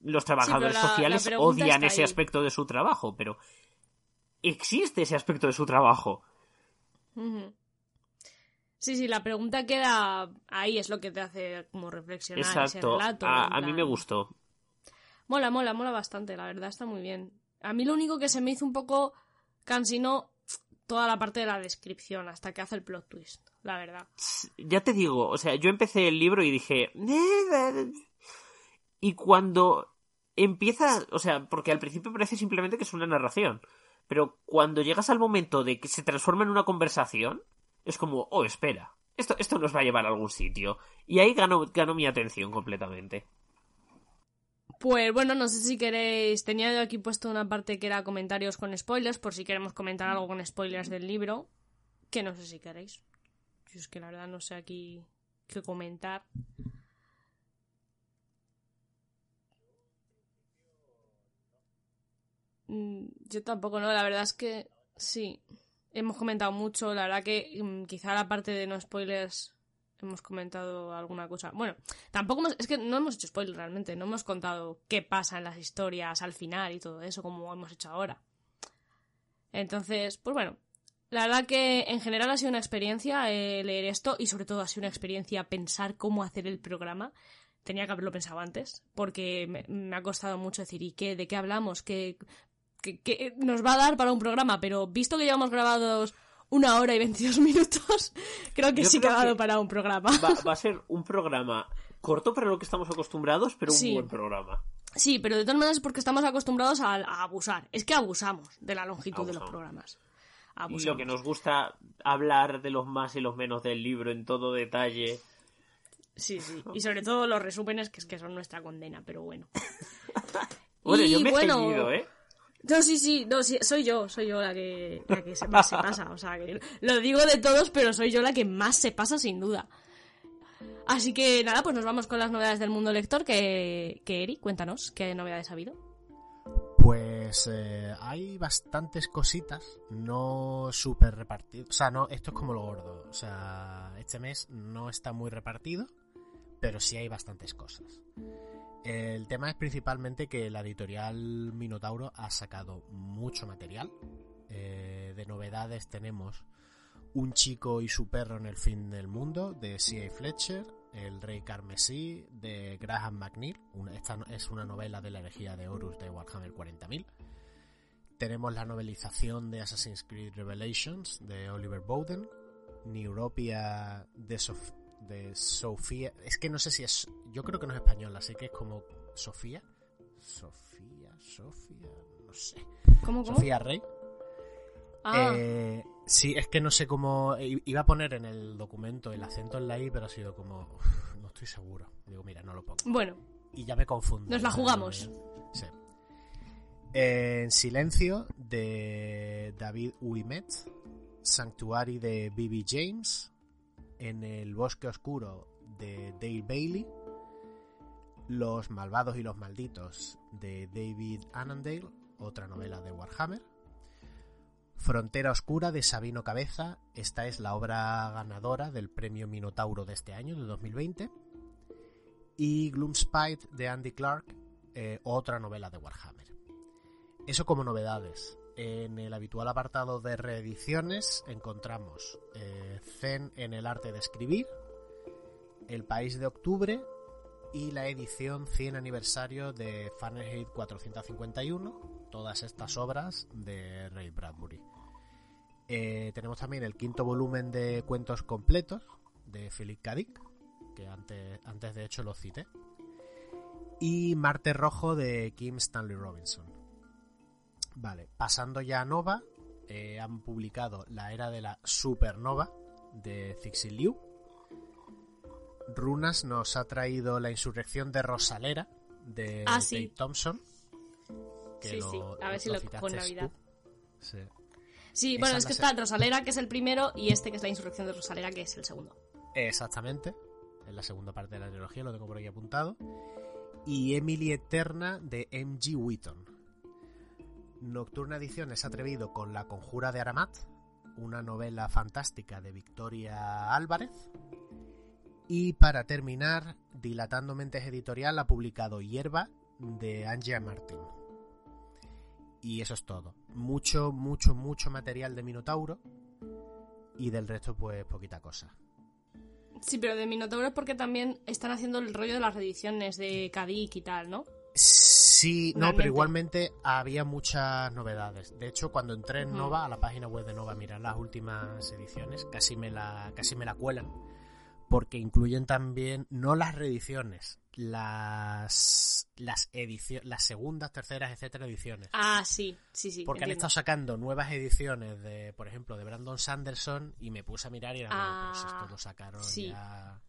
Los trabajadores Sí, pero la- sociales la odian ese ahí. aspecto de su trabajo pero existe ese aspecto de su trabajo. Sí, sí, la pregunta queda ahí, es lo que te hace como reflexionar ese exacto relato. a, a mí me gustó Mola, mola, mola bastante, la verdad está muy bien. A mí lo único que se me hizo un poco cansino toda la parte de la descripción hasta que hace el plot twist, la verdad. ya te digo, o sea, yo empecé el libro y dije... Y cuando empieza, o sea, porque al principio parece simplemente que es una narración, pero cuando llegas al momento de que se transforma en una conversación, es como, oh, espera, esto, esto nos va a llevar a algún sitio. Y ahí ganó, ganó mi atención completamente. Pues bueno, no sé si queréis. Tenía yo aquí puesto una parte que era comentarios con spoilers, por si queremos comentar algo con spoilers del libro. Que no sé si queréis. Yo es que la verdad no sé aquí qué comentar. Yo tampoco, ¿no? La verdad es que sí. Hemos comentado mucho. La verdad que mm, quizá la parte de no spoilers hemos comentado alguna cosa. Bueno, tampoco hemos, es que no hemos hecho spoilers realmente, no hemos contado qué pasa en las historias al final y todo eso como hemos hecho ahora. Entonces, pues bueno, la verdad que en general ha sido una experiencia eh, leer esto y sobre todo ha sido una experiencia pensar cómo hacer el programa. Tenía que haberlo pensado antes porque me, me ha costado mucho decir, ¿y qué? ¿De qué hablamos? ¿Qué, qué nos va a dar para un programa? Pero visto que llevamos grabados una hora y 22 minutos, creo que Yo sí que ha dado que para un programa. Va, va a ser un programa corto para lo que estamos acostumbrados, pero un Sí. buen programa. Sí, pero de todas maneras es porque estamos acostumbrados a, a abusar. Es que abusamos de la longitud de los Abusamos. programas. Y lo que nos gusta hablar de los más y los menos del libro en todo detalle. Sí, sí. Y sobre todo los resúmenes, que es que son nuestra condena, pero bueno. Bueno, Y yo me he bueno, ¿eh? No, sí, sí, no, sí, soy yo, soy yo la que, la que más se pasa. O sea, lo digo de todos, pero soy yo la que más se pasa sin duda. Así que nada, pues nos vamos con las novedades del mundo lector. Que, que Eri, cuéntanos, ¿qué novedades ha habido? Pues eh, hay bastantes cositas, no súper repartidas. O sea, no, esto es como lo gordo. O sea, este mes no está muy repartido, pero sí hay bastantes cosas. El tema es principalmente que la editorial Minotauro ha sacado mucho material. Eh, de novedades tenemos Un chico y su perro en el fin del mundo de C.A. Fletcher, El rey carmesí de Graham McNeil. Esta es una novela de la herejía de Horus de Warhammer 40.000. Tenemos la novelización de Assassin's Creed Revelations de Oliver Bowden. Neuropia The, Sof- de Sofía. Es que no sé si es. Yo creo que no es española, así que es como Sofía. Sofía, Sofía, no sé. ¿Cómo, cómo? Sofía Rey. Ah, Eh, sí, es que no sé cómo. Iba a poner en el documento el acento en la I, pero ha sido como. uf, no estoy seguro. Digo, mira, no lo pongo. bueno, Y ya me confundo. Nos la jugamos. Sí. En silencio de David Ouimet, Sanctuary de B.B. James, En el bosque oscuro de Dale Bailey, Los malvados y los malditos de David Annandale, otra novela de Warhammer, Frontera Oscura de Sabino Cabeza, esta es la obra ganadora del premio Minotauro de este año, de 2020, y Gloomspite de Andy Clark, eh, otra novela de Warhammer. Eso como novedades. En el habitual apartado de reediciones encontramos eh, Zen en el arte de escribir, El País de Octubre y la edición 100 aniversario de Fahrenheit 451, todas estas obras de Ray Bradbury. Eh, tenemos también el quinto volumen de cuentos completos de Philip K. Dick, que antes, antes de hecho lo cité, y Marte Rojo de Kim Stanley Robinson. Vale, pasando ya a Nova, eh, han publicado La Era de la Supernova de Cixin Liu. Runas nos ha traído La Insurrección de Rosalera de Ah, sí. Dave Thompson. que sí, sí. A ver si lo citaste Navidad. tú. Sí. Sí, bueno, es es que está Rosalera, que es el primero, y este que es la insurrección de Rosalera, que es el segundo. Exactamente. En la segunda parte de la trilogía, lo tengo por aquí apuntado. Y Emily Eterna de M.G. Wheaton. Nocturna Ediciones ha atrevido con La Conjura de Aramat, una novela fantástica de Victoria Álvarez. Y para terminar, Dilatando Mentes Editorial ha publicado Hierba de Angia Martin. Y eso es todo. Mucho, mucho, mucho material de Minotauro. Y del resto, pues poquita cosa. Sí, pero de Minotauro es porque también están haciendo el rollo de las reediciones de Kadik y tal, ¿no? Sí, no, Realmente. pero igualmente había muchas novedades. De hecho, cuando entré en. Nova, a la página web de Nova, a mirar las últimas ediciones, casi me la, casi me la cuelan. Porque incluyen también, no las reediciones, las, las ediciones, las segundas, terceras, etcétera, ediciones. Ah, sí, sí, sí. Porque han estado sacando nuevas ediciones de, por ejemplo, de Brandon Sanderson y me puse a mirar y era Ah, pues esto lo sacaron sí. ya.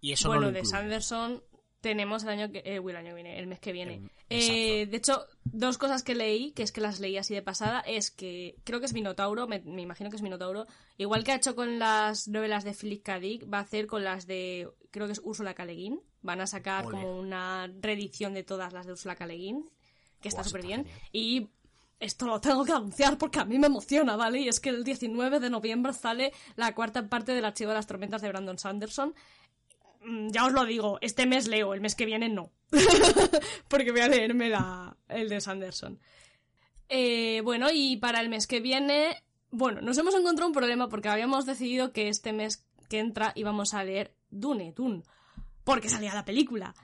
Y eso bueno, no lo de. Sanderson tenemos el año que, eh, el año que viene, el mes que viene. Eh, de hecho, dos cosas que leí, que es que las leí así de pasada, es que creo que es Minotauro, me, me imagino que es Minotauro, igual que ha hecho con las novelas de Philip K. Dick, va a hacer con las de, creo que es Úrsula K. Le Guin. Van a sacar Ole. como una reedición de todas las de Úrsula K. Le Guin, que está súper bien. genial. Y esto lo tengo que anunciar porque a mí me emociona, ¿vale? Y es que el 19 de noviembre sale la cuarta parte del Archivo de las Tormentas de Brandon Sanderson. Mm, Ya os lo digo, este mes leo, el mes que viene no. porque voy a leerme la, el de Sanderson. Eh, bueno, y para el mes que viene, bueno, nos hemos encontrado un problema porque habíamos decidido que este mes que entra íbamos a leer Dune, Dune, porque salía la película.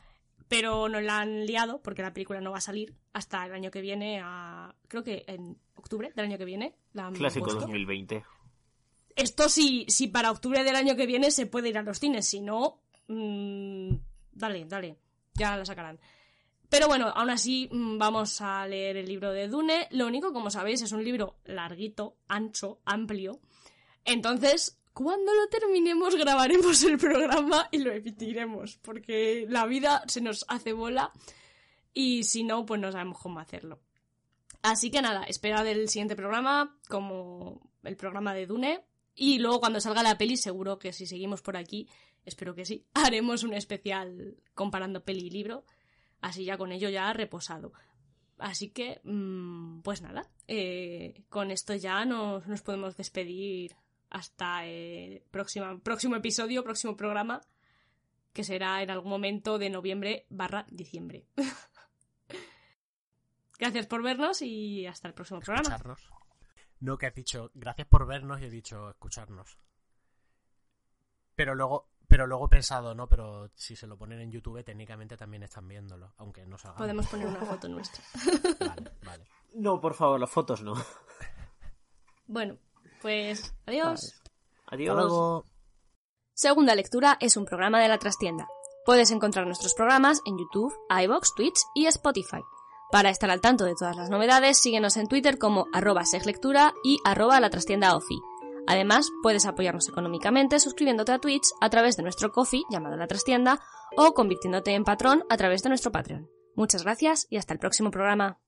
Pero nos la han liado porque la película no va a salir hasta el año que viene, a, creo que en octubre del año que viene. La Clásico puesto. 2020. Esto si, si para octubre del año que viene se puede ir a los cines, si no, mm, dale, dale, ya la sacarán. Pero bueno, aún así mm, vamos a leer el libro de Dune. Lo único, como sabéis, es un libro larguito, ancho, amplio. Entonces, cuando lo terminemos grabaremos el programa y lo emitiremos, porque la vida se nos hace bola y si no, pues no sabemos cómo hacerlo. Así que nada, espera del siguiente programa, como el programa de Dune. Y luego cuando salga la peli, seguro que si seguimos por aquí, espero que sí, haremos un especial comparando peli y libro. Así ya con ello ya reposado. Así que, mm, pues nada, eh, con esto ya nos, nos podemos despedir hasta el próximo, próximo episodio, próximo programa, que será en algún momento de noviembre barra diciembre. Gracias por vernos y hasta el próximo programa. No, que has dicho, gracias por vernos y he dicho escucharnos. Pero luego, pero luego he pensado, no, pero si se lo ponen en YouTube, técnicamente también están viéndolo, aunque no salga. Podemos poner una foto nuestra. Vale, vale. No, por favor, las fotos no. Bueno, pues adiós. Adiós. luego. Segunda Lectura es un programa de la trastienda. Puedes encontrar nuestros programas en YouTube, iBox, Twitch y Spotify. Para estar al tanto de todas las novedades, síguenos en Twitter como arroba seglectura y arroba la trastienda ofi. Además, puedes apoyarnos económicamente suscribiéndote a Twitch a través de nuestro coffee llamado La Trastienda o convirtiéndote en patrón a través de nuestro Patreon. Muchas gracias y hasta el próximo programa.